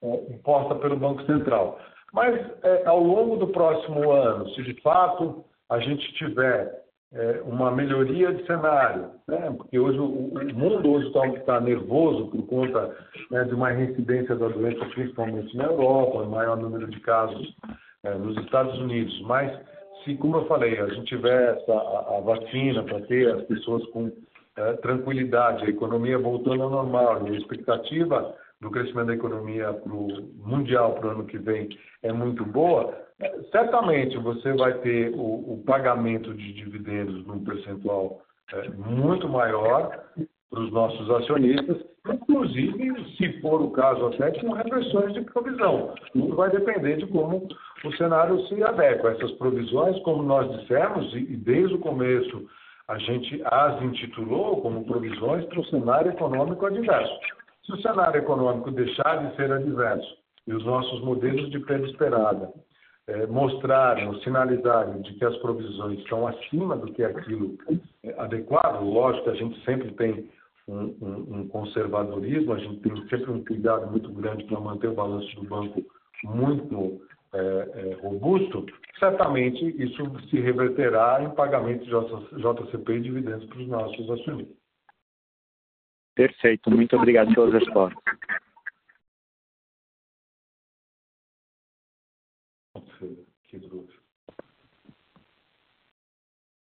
é, imposta pelo Banco Central. Mas é, ao longo do próximo ano, se de fato a gente tiver é, uma melhoria de cenário, né? porque hoje o, o mundo hoje está tá nervoso por conta né, de uma reincidência da doença, principalmente na Europa, maior número de casos é, nos Estados Unidos. Mas se, como eu falei, a gente tiver essa, a, a vacina para ter as pessoas com é, tranquilidade, a economia voltando ao normal, e a expectativa do crescimento da economia pro mundial para o ano que vem é muito boa, certamente você vai ter o, o pagamento de dividendos num percentual é, muito maior para os nossos acionistas, inclusive, se for o caso até, com reversões de provisão. Tudo vai depender de como o cenário se adequa. Essas provisões, como nós dissemos, e desde o começo a gente as intitulou como provisões para o cenário econômico adverso. Se o cenário econômico deixar de ser adverso e os nossos modelos de perda esperada é, mostrarem ou sinalizarem de que as provisões estão acima do que é aquilo é, adequado, lógico que a gente sempre tem um, um, um conservadorismo, a gente tem sempre um cuidado muito grande para manter o balanço do banco muito é, é, robusto, certamente isso se reverterá em pagamento de JCP e dividendos para os nossos acionistas. Perfeito, muito obrigado pelas respostas.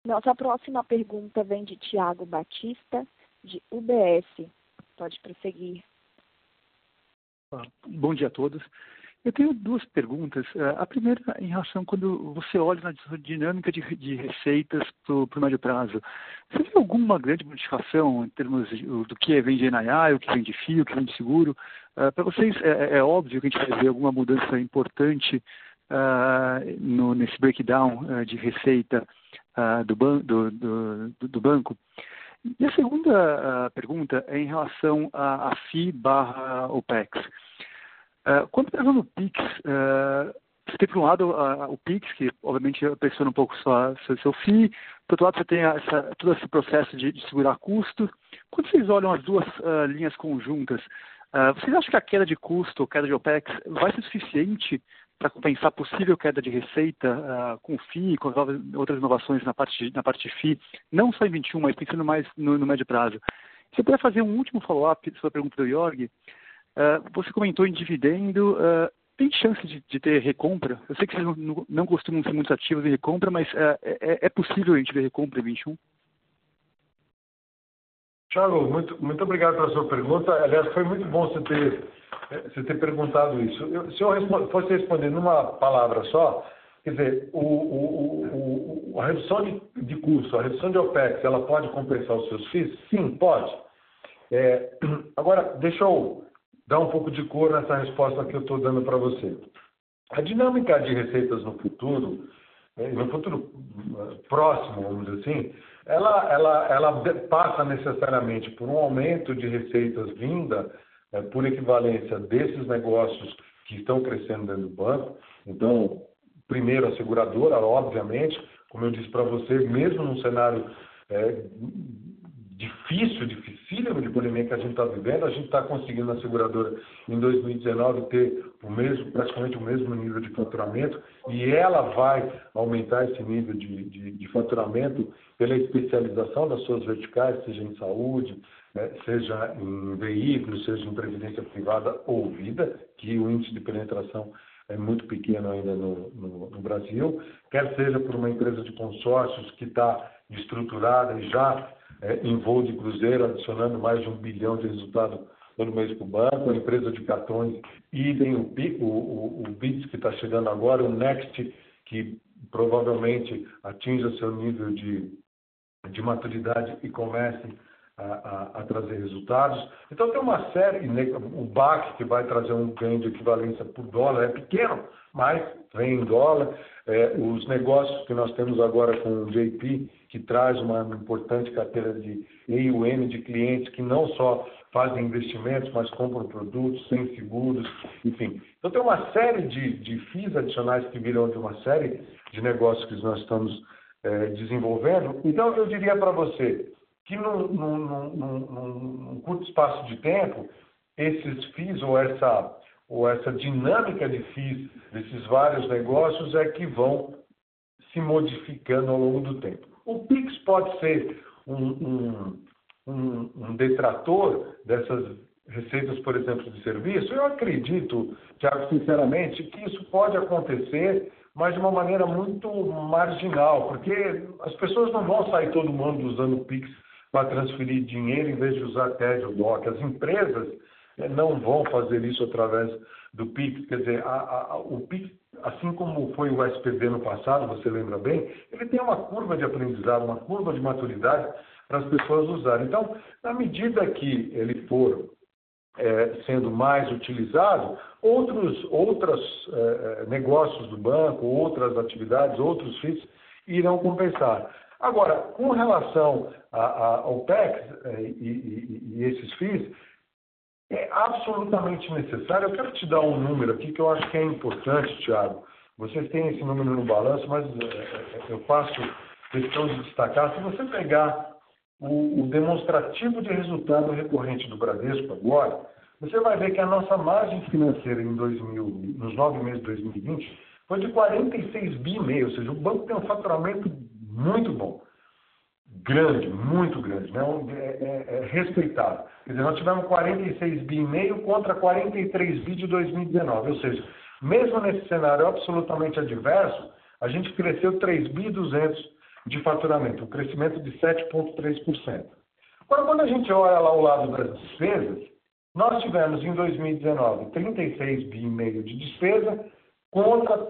Nossa próxima pergunta vem de Tiago Batista, de UBS. Pode prosseguir. Bom dia a todos. Eu tenho duas perguntas. É, a primeira, em relação quando você olha na dinâmica de, de receitas para o médio prazo, você vê alguma grande modificação em termos de, do que vem de NII, o que vem de FIO, o que vem de seguro? Uh, para vocês, é, é, óbvio que a gente vai ver alguma mudança importante uh, no, nesse breakdown uh, de receita do, ban do, do, do, banco. E a segunda pergunta é em relação à FI barra OPEX. Uh, quando pegando no Pix, uh, você tem, por um lado, uh, o Pix, que obviamente pressiona um pouco sua, seu, seu FII, por outro lado, você tem essa, todo esse processo de, de, segurar custo. Quando vocês olham as duas uh, linhas conjuntas, vocês acham que a queda de custo, queda de OPEX, vai ser suficiente para compensar possível queda de receita com FII, com outras inovações na parte, na parte FII, não só em 21, mas pensando mais no, no médio prazo? Você puder fazer um último follow-up sobre a pergunta do Jorg, Uh, você comentou em dividendo. Uh, tem chance de, de, ter recompra? Eu sei que vocês não, não, costumam ser muito ativos em recompra, mas uh, é, é, possível a gente ver recompra em 21? Thiago, muito, muito obrigado pela sua pergunta. Aliás, foi muito bom você ter, você ter perguntado isso. Eu, se eu fosse responder numa palavra só, quer dizer, o, o, o, a redução de, de custo, a redução de OPEX, ela pode compensar os seus FIIs? Sim, pode. É, agora, deixa eu dar um pouco de cor nessa resposta que eu estou dando para você. A dinâmica de receitas no futuro, eh, no futuro eh, próximo, vamos dizer assim, ela, ela, ela passa necessariamente por um aumento de receitas vinda é, por equivalência desses negócios que estão crescendo dentro do banco. Então, primeiro a seguradora, obviamente, como eu disse para você, mesmo num cenário é, difícil, dificílimo de pandemia que a gente está vivendo, a gente está conseguindo na seguradora em 2019 ter o mesmo, praticamente o mesmo nível de faturamento e ela vai aumentar esse nível de, de, de faturamento pela especialização das suas verticais, seja em saúde, seja em veículos, seja em previdência privada ou vida, que o índice de penetração é muito pequeno ainda no, no, no Brasil, quer seja por uma empresa de consórcios que está estruturada e já é, em voo de cruzeiro, adicionando mais de um bilhão de resultado todo mês para o banco, a empresa de cartões, idem o, o, o, o BITS que está chegando agora, o Next, que provavelmente atinja seu nível de, de maturidade e comece a, a, a, trazer resultados. Então tem uma série, o BAC que vai trazer um ganho de equivalência por dólar é pequeno, mas vem em dólar. É, os negócios que nós temos agora com o JP, que traz uma importante carteira de EUM de clientes que não só fazem investimentos, mas compram produtos, sem seguros, enfim. Então tem uma série de, de FIIs adicionais que viram de uma série de negócios que nós estamos é, desenvolvendo. Então eu diria para você que num, num, num, num curto espaço de tempo, esses FIIs ou essa ou essa dinâmica de FIIs desses vários negócios é que vão se modificando ao longo do tempo. O PIX pode ser um, um, um, um detrator dessas receitas, por exemplo, de serviço? Eu acredito, Tiago, sinceramente, que isso pode acontecer, mas de uma maneira muito marginal, porque as pessoas não vão sair todo mundo usando o PIX para transferir dinheiro em vez de usar TED ou DOC. As empresas é, não vão fazer isso através do PIX. Quer dizer, a, a, o PIX, assim como foi o SPV no passado, você lembra bem, ele tem uma curva de aprendizado, uma curva de maturidade para as pessoas usarem. Então, na medida que ele for é, sendo mais utilizado, outros é, é negócios do banco, outras atividades, outros FIIs irão compensar. Agora, com relação ao PEX é, e, e, e esses FIIs, é absolutamente necessário. Eu quero te dar um número aqui que eu acho que é importante, Tiago. Vocês têm esse número no balanço, mas é, é, eu faço questão de destacar. Se você pegar o, o demonstrativo de resultado recorrente do Bradesco agora, você vai ver que a nossa margem financeira em 2000, nos nove meses de 2020 foi de 46 bi meio, ou seja, o banco tem um faturamento muito bom grande, muito grande, né? é, é, é respeitável. Quer dizer, nós tivemos 46 bi e meio contra 43 bi de 2019, ou seja, mesmo nesse cenário absolutamente adverso, a gente cresceu 3 bi 200 de faturamento, um crescimento de 7,3%. Agora, quando a gente olha lá ao lado das despesas, Nós tivemos em 2019 36 bi e meio de despesa contra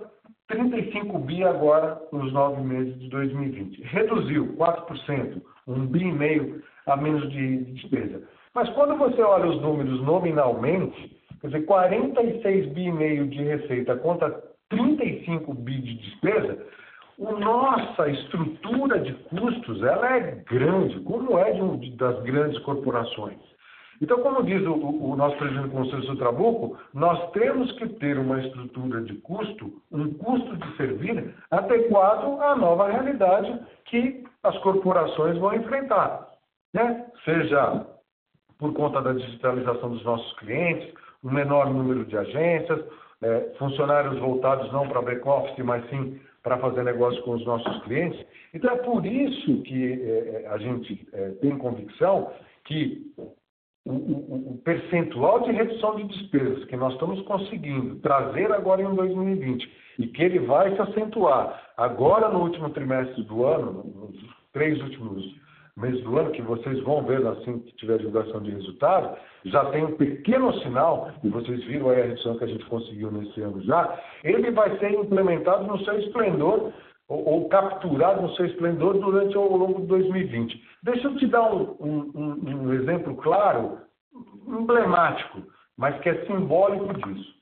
35 bi agora nos nove meses de 2020. Reduziu 4%, um bi e meio a menos de despesa. Mas quando você olha os números nominalmente, quer dizer, 46 bi e meio de receita contra 35 bi de despesa, a nossa estrutura de custos ela é grande, como é de um, das grandes corporações. Então, como diz o, o nosso presidente do Conselho Trabuco, nós temos que ter uma estrutura de custo, um custo de servir adequado à nova realidade que as corporações vão enfrentar. Né? Seja por conta da digitalização dos nossos clientes, um menor número de agências, é, funcionários voltados não para back-office, mas sim para fazer negócio com os nossos clientes. Então, é por isso que é, é a gente é, tem convicção que o, percentual de redução de despesas que nós estamos conseguindo trazer agora em 2020 e que ele vai se acentuar. Agora no último trimestre do ano, nos três últimos meses do ano, que vocês vão ver assim que tiver divulgação de resultado, já tem um pequeno sinal, e vocês viram aí a redução que a gente conseguiu nesse ano já, ele vai ser implementado no seu esplendor ou, ou capturado no seu esplendor durante ao longo de 2020. Deixa eu te dar um, um, um exemplo claro, emblemático, mas que é simbólico disso.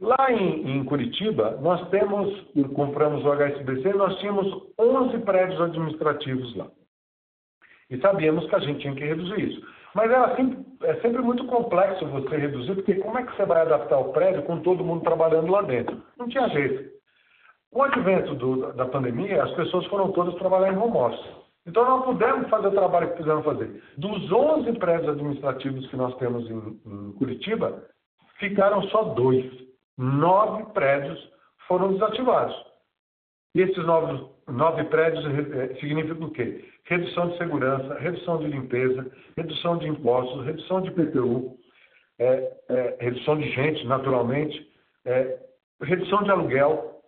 Lá em, em, Curitiba, nós temos, compramos o HSBC, nós tínhamos 11 prédios administrativos lá. E sabíamos que a gente tinha que reduzir isso. Mas era sempre, é sempre muito complexo você reduzir, porque como é que você vai adaptar o prédio com todo mundo trabalhando lá dentro? Não tinha jeito. Com o advento do, da pandemia, as pessoas foram todas trabalhar em home office. Então, não pudemos fazer o trabalho que precisamos fazer. Dos 11 prédios administrativos que nós temos em, em Curitiba, ficaram só dois. Nove prédios foram desativados. E esses nove prédios eh, significam o quê? Redução de segurança, redução de limpeza, redução de impostos, redução de PTU, é, é, redução de gente, naturalmente, é, redução de aluguel,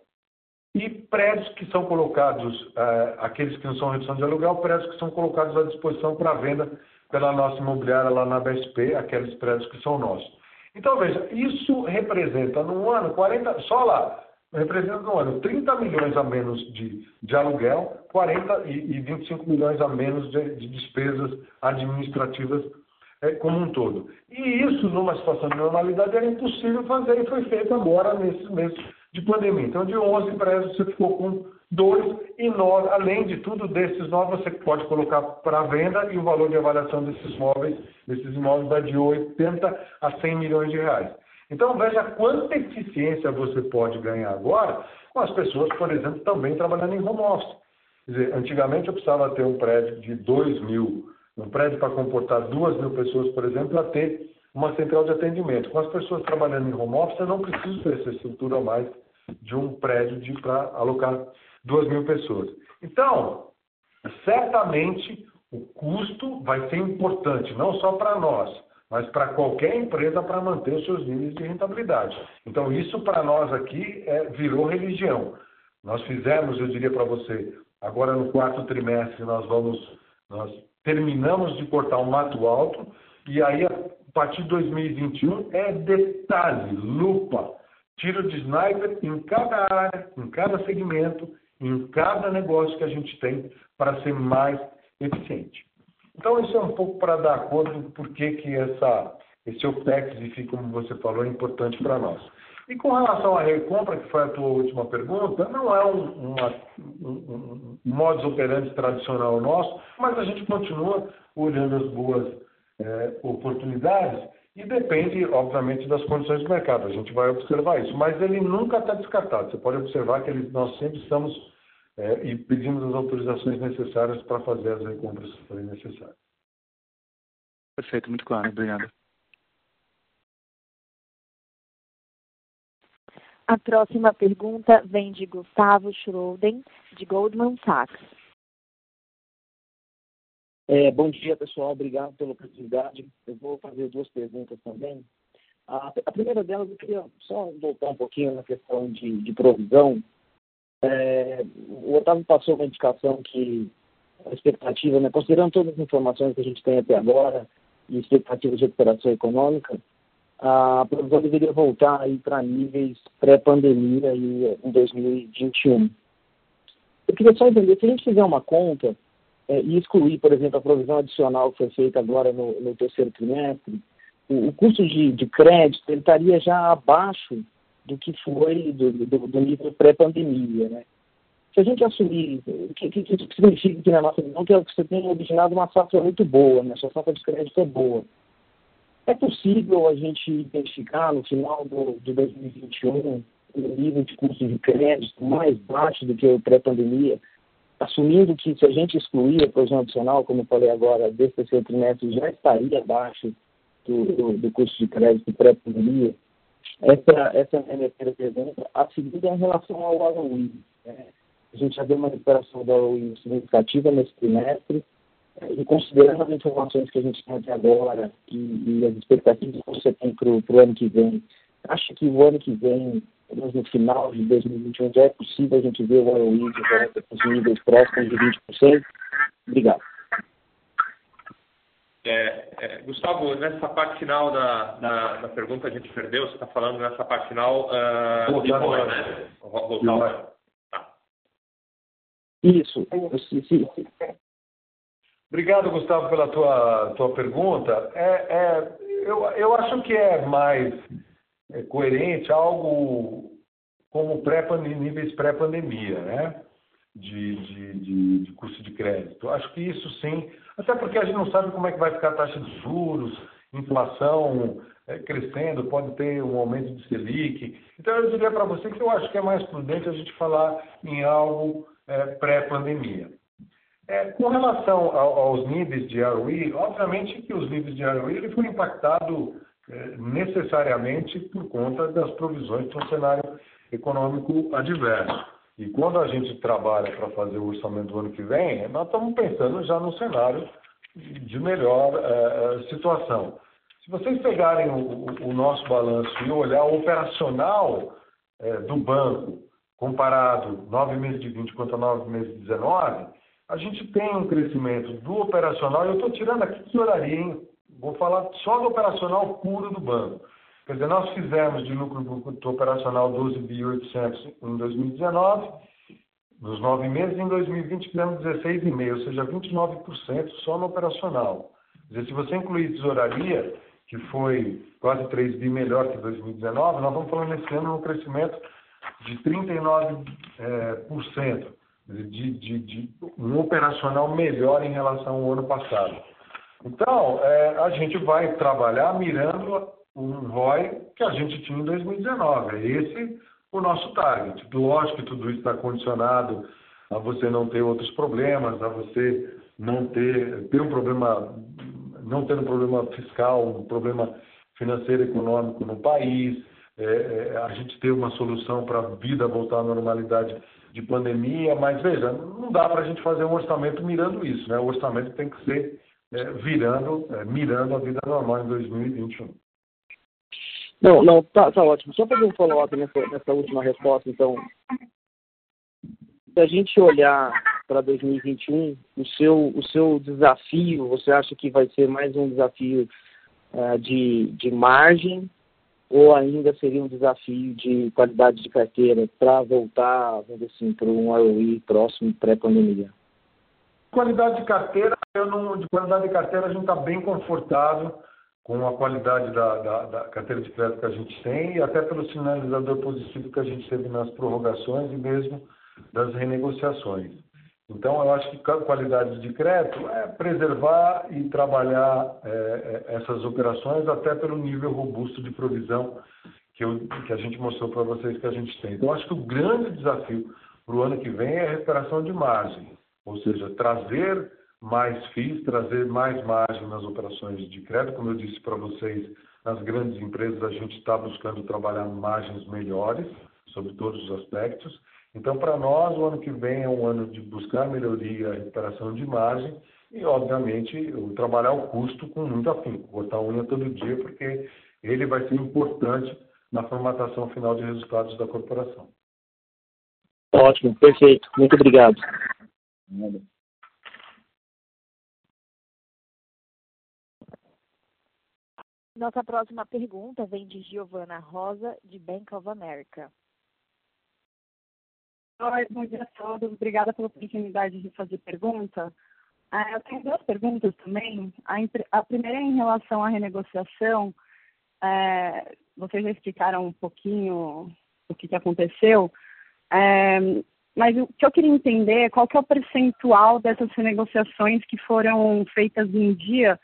e prédios que são colocados, uh, aqueles que não são redução de aluguel, prédios que são colocados à disposição para venda pela nossa imobiliária lá na BSP, aqueles prédios que são nossos. Então, veja, isso representa no ano 40, só lá, representa no ano 30 milhões a menos de, de aluguel, 40 e, e 25 milhões a menos de, de despesas administrativas é, como um todo. E isso, numa situação de normalidade, era impossível fazer e foi feito agora nesses meses de pandemia. Então, de 11 prédios, você ficou com dois e nove. Além de tudo, desses nove, você pode colocar para venda e o valor de avaliação desses móveis, desses imóveis, vai de 80 a 100 milhões de reais. Então, veja quanta eficiência você pode ganhar agora com as pessoas, por exemplo, também trabalhando em home office. Quer dizer, antigamente eu precisava ter um prédio de 2 mil, um prédio para comportar 2 mil pessoas, por exemplo, para ter uma central de atendimento. Com as pessoas trabalhando em home office, eu não preciso ter essa estrutura mais de um prédio para alocar duas mil pessoas. Então, certamente o custo vai ser importante, não só para nós, mas para qualquer empresa para manter os seus níveis de rentabilidade. Então, isso para nós aqui é, virou religião. Nós fizemos, eu diria para você, agora no quarto trimestre nós vamos, nós terminamos de cortar o mato alto e aí a partir de 2021 é detalhe, lupa tiro de sniper em cada área, em cada segmento, em cada negócio que a gente tem para ser mais eficiente. Então, isso é um pouco para dar conta do porquê que essa, esse OPEX, e como você falou, é importante para nós. E com relação à recompra, que foi a tua última pergunta, não é um, uma, um, um modus operandi tradicional nosso, mas a gente continua olhando as boas é, oportunidades e depende, obviamente, das condições do mercado. A gente vai observar isso, mas ele nunca está descartado. Você pode observar que ele, nós sempre estamos é, e pedimos as autorizações necessárias para fazer as recompras que forem necessárias. Perfeito, muito claro. Obrigado. A próxima pergunta vem de Gustavo Schroden, de Goldman Sachs. É, bom dia, pessoal. Obrigado pela oportunidade. Eu vou fazer duas perguntas também. A, a primeira delas, eu queria só voltar um pouquinho na questão de, de provisão. É, o Otávio passou uma indicação que a expectativa, né, considerando todas as informações que a gente tem até agora, e expectativa de recuperação econômica, a provisão deveria voltar aí para níveis pré-pandemia em 2021. Eu queria só entender, se a gente fizer uma conta é, e excluir, por exemplo, a provisão adicional que foi feita agora no, no terceiro trimestre, o, o custo de, de, crédito ele estaria já abaixo do que foi do, do, do nível pré-pandemia, né? Se a gente assumir, o que, que, que, significa que na nossa visão que é você tem originado uma safra muito boa, né? Sua safra de crédito é boa. É possível a gente identificar no final do, de 2021 um nível de custo de crédito mais baixo do que o pré-pandemia, assumindo que se a gente excluir a provisão adicional, como falei agora, desse terceiro trimestre, já estaria abaixo do, do, do custo de crédito pré-pandemia. Essa, essa é primeira pergunta. A segunda é em relação ao ROI. Né? A gente já deu uma recuperação da ROI significativa nesse trimestre, e considerando as informações que a gente tem até agora e, e as expectativas que você tem para o ano que vem, acha que o ano que vem, no final de 2021, já é possível a gente ver o ROI de volta para os níveis próximos de 20%? Obrigado. É, é, Gustavo, nessa parte final da, da, da, pergunta a gente perdeu, você está falando nessa parte final uh, voltar, de né? Voltar tá. Isso. Sim, sim, sim. Obrigado, Gustavo, pela tua, tua pergunta. É, é, eu, eu acho que é mais coerente algo como pré níveis pré-pandemia, né? De, de, de, de custo de crédito. Acho que isso sim, até porque a gente não sabe como é que vai ficar a taxa de juros, inflação é, crescendo, pode ter um aumento de Selic. Então eu diria para você que eu acho que é mais prudente a gente falar em algo é, pré-pandemia. É, com relação ao, aos níveis de ROE, obviamente que os níveis de ROE ele foi impactado é, necessariamente por conta das provisões de um cenário econômico adverso. E quando a gente trabalha para fazer o orçamento do ano que vem, nós estamos pensando já no cenário de melhor é, é situação. Se vocês pegarem o, o, nosso balanço e olhar o operacional é, do banco, comparado nove meses de 20 contra nove meses de 19, a gente tem um crescimento do operacional, eu estou tirando aqui tesouraria, hein? Vou falar só do operacional puro do banco. Quer dizer, nós fizemos de lucro bruto operacional 12.800 em 2019, nos nove meses, em 2020 fizemos 16,5%, ou seja, 29% só no operacional. Quer dizer, se você incluir tesouraria, que foi quase 3 bi melhor que 2019, nós vamos falando nesse ano um crescimento de 39%. É, por cento de, de, de, um operacional melhor em relação ao ano passado. Então, é, a gente vai trabalhar mirando um ROI que a gente tinha em 2019. É esse o nosso target. Lógico que tudo isso está condicionado a você não ter outros problemas, a você não ter, ter um problema, não ter um problema fiscal, um problema financeiro econômico no país, é, é, a gente ter uma solução para a vida voltar à normalidade de pandemia, mas veja, não dá para a gente fazer um orçamento mirando isso, né? O orçamento tem que ser é, virando, é, mirando a vida normal em 2021. Não, não, tá, tá ótimo. Só fazer um follow-up nessa, nessa última resposta, então. Se a gente olhar para 2021, o seu, o seu desafio, você acha que vai ser mais um desafio uh, de, de margem ou ainda seria um desafio de qualidade de carteira para voltar, vamos dizer assim, para um ROI próximo pré-pandemia? Qualidade de carteira, eu não, de qualidade de carteira a gente está bem confortável com a qualidade da, da, da, carteira de crédito que a gente tem e até pelo sinalizador positivo que a gente teve nas prorrogações e mesmo das renegociações. Então, eu acho que qualidade de crédito é preservar e trabalhar é, é, essas operações até pelo nível robusto de provisão que, eu, que a gente mostrou para vocês que a gente tem. Então, acho que o grande desafio para o ano que vem é a recuperação de margem, ou seja, trazer mais FIIs, trazer mais margem nas operações de crédito. Como eu disse para vocês, nas grandes empresas a gente está buscando trabalhar margens melhores sobre todos os aspectos então, para nós, o ano que vem é um ano de buscar melhoria, recuperação de margem e, obviamente, trabalhar o custo com muito afinco, botar a unha todo dia, porque ele vai ser importante na formatação final de resultados da corporação. Ótimo, perfeito. Muito obrigado. Nossa próxima pergunta vem de Giovana Rosa, de Bank of America. Oi, bom dia a todos. Obrigada pela oportunidade de fazer pergunta. Ah, eu tenho duas perguntas também. A, primeira é em relação à renegociação. É, vocês já explicaram um pouquinho o que, que aconteceu, é, mas o que eu queria entender é qual que é o percentual dessas renegociações que foram feitas em dia,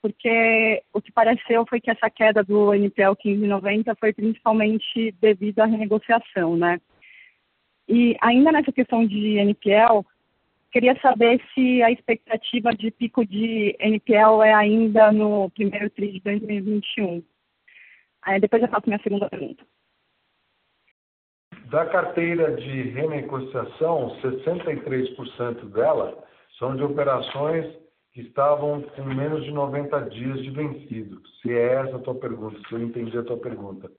porque o que pareceu foi que essa queda do NPL 1590 foi principalmente devido à renegociação, né? E ainda nessa questão de NPL, queria saber se a expectativa de pico de NPL é ainda no primeiro TRI de 2021. Aí depois eu faço minha segunda pergunta. Da carteira de renegociação, 63% dela são de operações que estavam com menos de 90 dias de vencido. Se é essa a tua pergunta, se eu entendi a tua pergunta.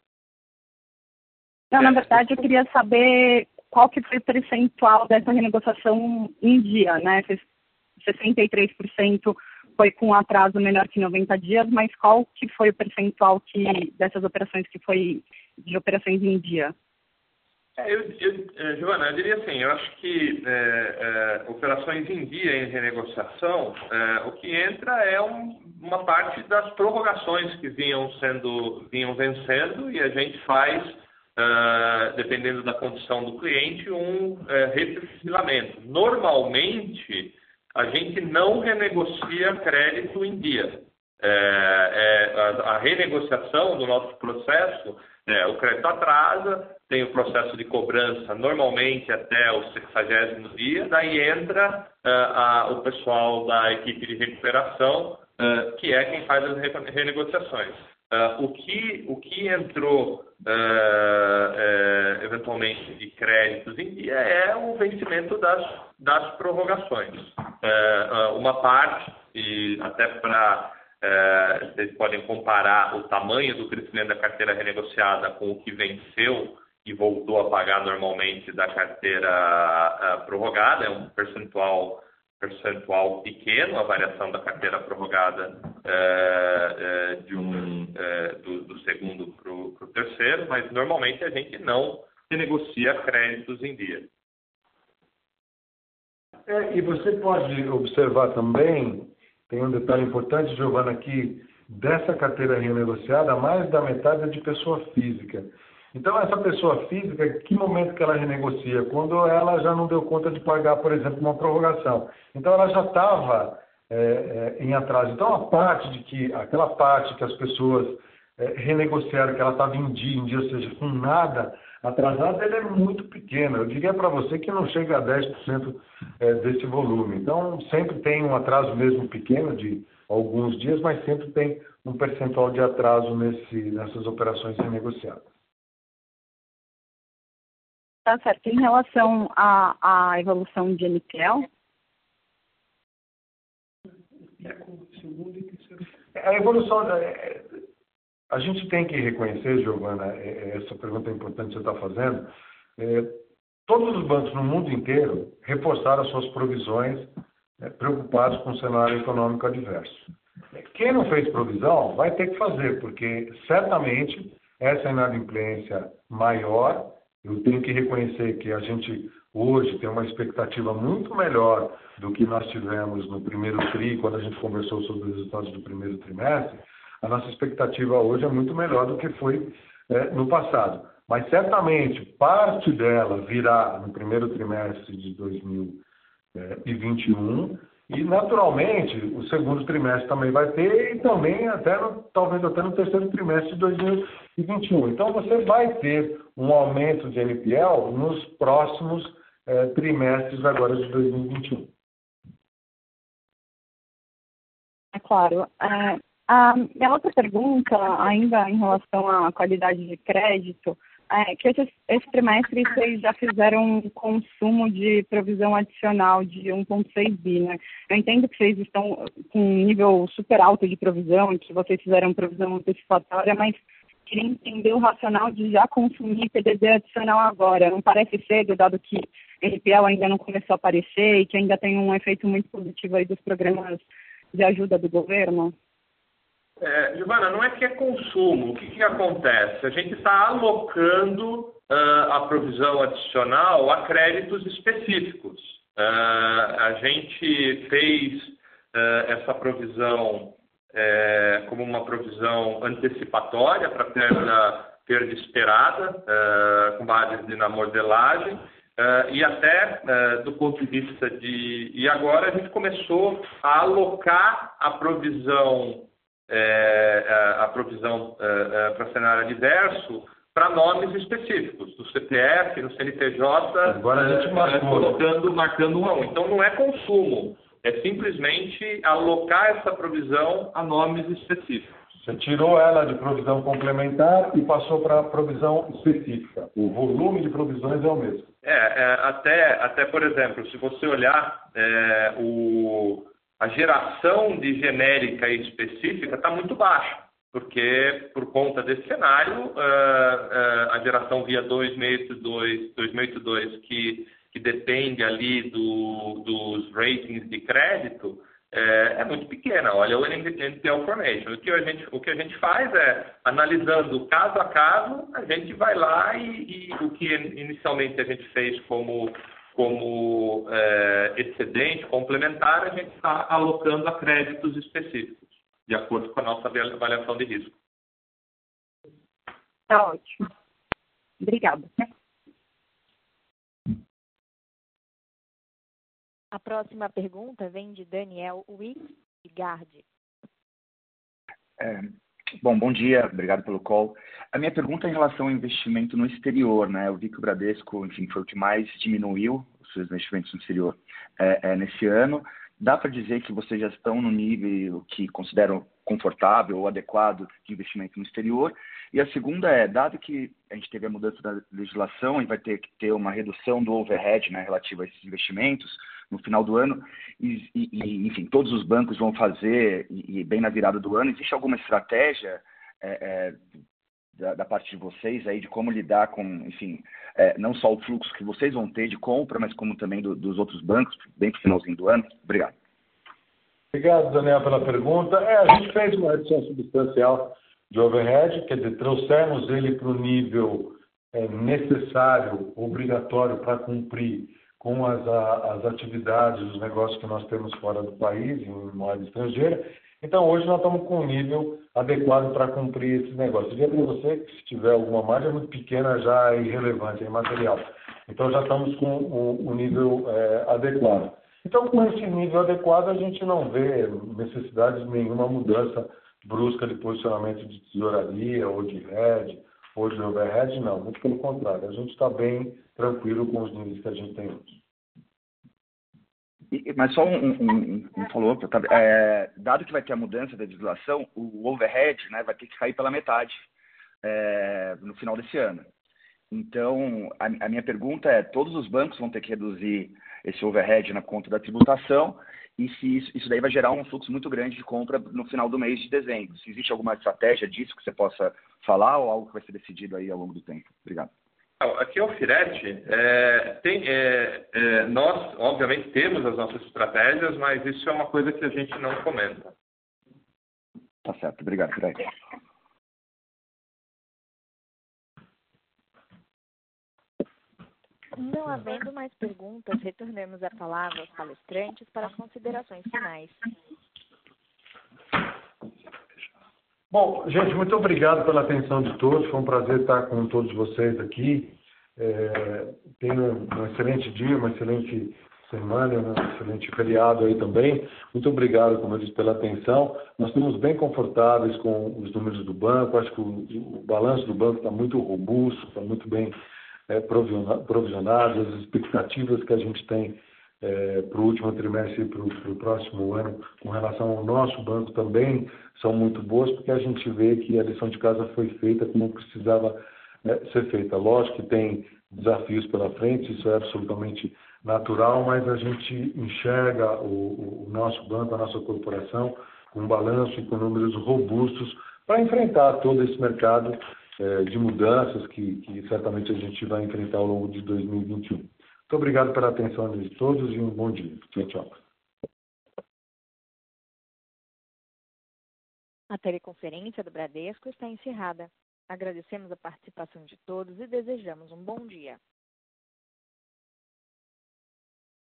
Não, na verdade, eu queria saber qual que foi o percentual dessa renegociação em dia, né? 63% foi com atraso menor que 90 dias, mas qual que foi o percentual que dessas operações que foi de operações em dia? É, eu, eu, é, Giovana, eu diria assim, eu acho que é, é, operações em dia em renegociação, o que entra é um, uma parte das prorrogações que vinham sendo, vinham vencendo e a gente faz dependendo da condição do cliente, um reperfilamento. Normalmente, a gente não renegocia crédito em dia. A, a, renegociação do nosso processo, é, o crédito atrasa, tem o processo de cobrança normalmente até o 60 dia, daí entra uh, a, o pessoal da equipe de recuperação, uh, que é quem faz as renegociações. Uh, o, que, o que entrou uh, eventualmente de créditos em dia é o vencimento das, das prorrogações. uma parte, e até para vocês podem comparar o tamanho do crescimento da carteira renegociada com o que venceu e voltou a pagar normalmente da carteira prorrogada, é um percentual percentual pequeno, a variação da carteira prorrogada é, é, de um, é, do, do, segundo para o terceiro, mas normalmente a gente não renegocia créditos em dia. É, e você pode observar também, tem um detalhe importante, Giovana, aqui, dessa carteira renegociada, mais da metade é de pessoa física. Então, essa pessoa física, que momento que ela renegocia? Quando ela já não deu conta de pagar, por exemplo, uma prorrogação. Então, ela já estava é, é, em atraso. Então, a parte de que, aquela parte que as pessoas é, renegociaram, que ela estava em dia, em dia, ou seja, com nada atrasado, ela é muito pequena. Eu diria para você que não chega a 10% é, desse volume. Então, sempre tem um atraso mesmo pequeno de alguns dias, mas sempre tem um percentual de atraso nesse, nessas operações renegociadas. Tá certo. Em relação à, à evolução de NPL? A evolução. A gente tem que reconhecer, Giovana, é, é, essa pergunta é importante que você está fazendo. É, todos os bancos no mundo inteiro reforçaram as suas provisões é, preocupados com o cenário econômico adverso. Quem não fez provisão vai ter que fazer, porque certamente essa inadimplência maior eu tenho que reconhecer que a gente hoje tem uma expectativa muito melhor do que nós tivemos no primeiro TRI, quando a gente conversou sobre os resultados do primeiro trimestre. A nossa expectativa hoje é muito melhor do que foi é, no passado. Mas certamente parte dela virá no primeiro trimestre de 2021 e, naturalmente, o segundo trimestre também vai ter, e também até no, talvez até no terceiro trimestre de 2021. Então, você vai ter um aumento de NPL nos próximos eh, trimestres agora de 2021. É claro. É, a minha outra pergunta, ainda em relação à qualidade de crédito, é, que esse, esse trimestre vocês já fizeram um consumo de provisão adicional de 1,6 bi, né? Eu entendo que vocês estão com um nível super alto de provisão e que vocês fizeram provisão antecipatória, mas queria entender o racional de já consumir PDD adicional agora. Não parece cedo, dado que NPL ainda não começou a aparecer e que ainda tem um efeito muito positivo aí dos programas de ajuda do governo? É, Giovana, não é que é consumo. O que, que acontece? A gente está alocando uh, a provisão adicional a créditos específicos. Uh, a gente fez uh, essa provisão é, como uma provisão antecipatória para perda, perda esperada, com base na modelagem. Uh, e até uh, do ponto de vista de. E agora a gente começou a alocar a provisão, a provisão é, para cenário adverso para nomes específicos, do CPF, no CNPJ, agora a gente marcou. colocando, marcando um a um. Então não é consumo, é simplesmente alocar essa provisão a nomes específicos. Você tirou ela de provisão complementar e passou para provisão específica. O volume de provisões é o mesmo. É, é até, até por exemplo, se você olhar é, o, a geração de genérica e específica está muito baixa, porque por conta desse cenário, uh, uh, a geração via 2682, 2682 que, que depende ali do, dos ratings de crédito, é, é, muito pequena. Olha o NPL Formation. O que, a gente, o que a gente faz é, analisando caso a caso, a gente vai lá e, e o que inicialmente a gente fez como, como é, excedente complementar, a gente está alocando a créditos específicos, de acordo com a nossa avaliação de risco. Está ótimo. Obrigada. A próxima pergunta vem de Daniel Wigard. É, bom, bom dia, obrigado pelo call. A minha pergunta é em relação ao investimento no exterior, né? Eu vi que o Bradesco, enfim, foi o que mais diminuiu os seus investimentos no exterior é, é, nesse ano. Dá para dizer que vocês já estão no nível que consideram confortável ou adequado de investimento no exterior? E a segunda é, dado que a gente teve a mudança da legislação e vai ter que ter uma redução do overhead né, relativo a esses investimentos, no final do ano, e, e, enfim, todos os bancos vão fazer, e, e, bem na virada do ano, existe alguma estratégia é, é, da, da, parte de vocês aí de como lidar com, enfim, é, não só o fluxo que vocês vão ter de compra, mas como também do, dos outros bancos, bem para o finalzinho do ano? Obrigado. Obrigado, Daniel, pela pergunta. É, a gente fez uma redução substancial de overhead, quer dizer, trouxemos ele para o nível é, necessário, obrigatório para cumprir com as, as atividades, os negócios que nós temos fora do país, em moeda estrangeira. Então, hoje nós estamos com um nível adequado para cumprir esses negócios. Eu diria para você que se tiver alguma margem muito pequena, já é irrelevante, é imaterial. Então, já estamos com o, o nível é, adequado. Então, com esse nível adequado, a gente não vê necessidade de nenhuma mudança brusca de posicionamento de tesouraria ou de hedge ou de overhead, não. Muito pelo contrário, a gente está bem tranquilo com os níveis que a gente tem hoje. Mas só um, um, um follow-up, tá? é, dado que vai ter a mudança da legislação, o overhead né, vai ter que cair pela metade é, no final desse ano. Então, a, a, minha pergunta é, todos os bancos vão ter que reduzir esse overhead na conta da tributação e se isso, isso daí vai gerar um fluxo muito grande de compra no final do mês de dezembro. Se existe alguma estratégia disso que você possa falar ou algo que vai ser decidido aí ao longo do tempo? Obrigado. Aqui é o Firete. É, tem, é, é, nós, obviamente, temos as nossas estratégias, mas isso é uma coisa que a gente não comenta. Tá certo. Obrigado, Firete. Não havendo mais perguntas, retornamos a palavra aos palestrantes para as considerações finais. Bom, gente, muito obrigado pela atenção de todos. Foi um prazer estar com todos vocês aqui. É, tenha um excelente dia, uma excelente semana, um excelente feriado aí também. Muito obrigado, como eu disse, pela atenção. Nós estamos bem confortáveis com os números do banco. Acho que o, o balanço do banco está muito robusto, está muito bem é, provisionado. As expectativas que a gente tem é, para o último trimestre e para o próximo ano com relação ao nosso banco também são muito boas, porque a gente vê que a lição de casa foi feita como precisava é, ser feita. Lógico que tem desafios pela frente, isso é absolutamente natural, mas a gente enxerga o, o nosso banco, a nossa corporação, com um balanço e com números robustos para enfrentar todo esse mercado é, de mudanças que, que certamente a gente vai enfrentar ao longo de 2021. Muito obrigado pela atenção de todos e um bom dia. Tchau, tchau. A teleconferência do Bradesco está encerrada. Agradecemos a participação de todos e desejamos um bom dia.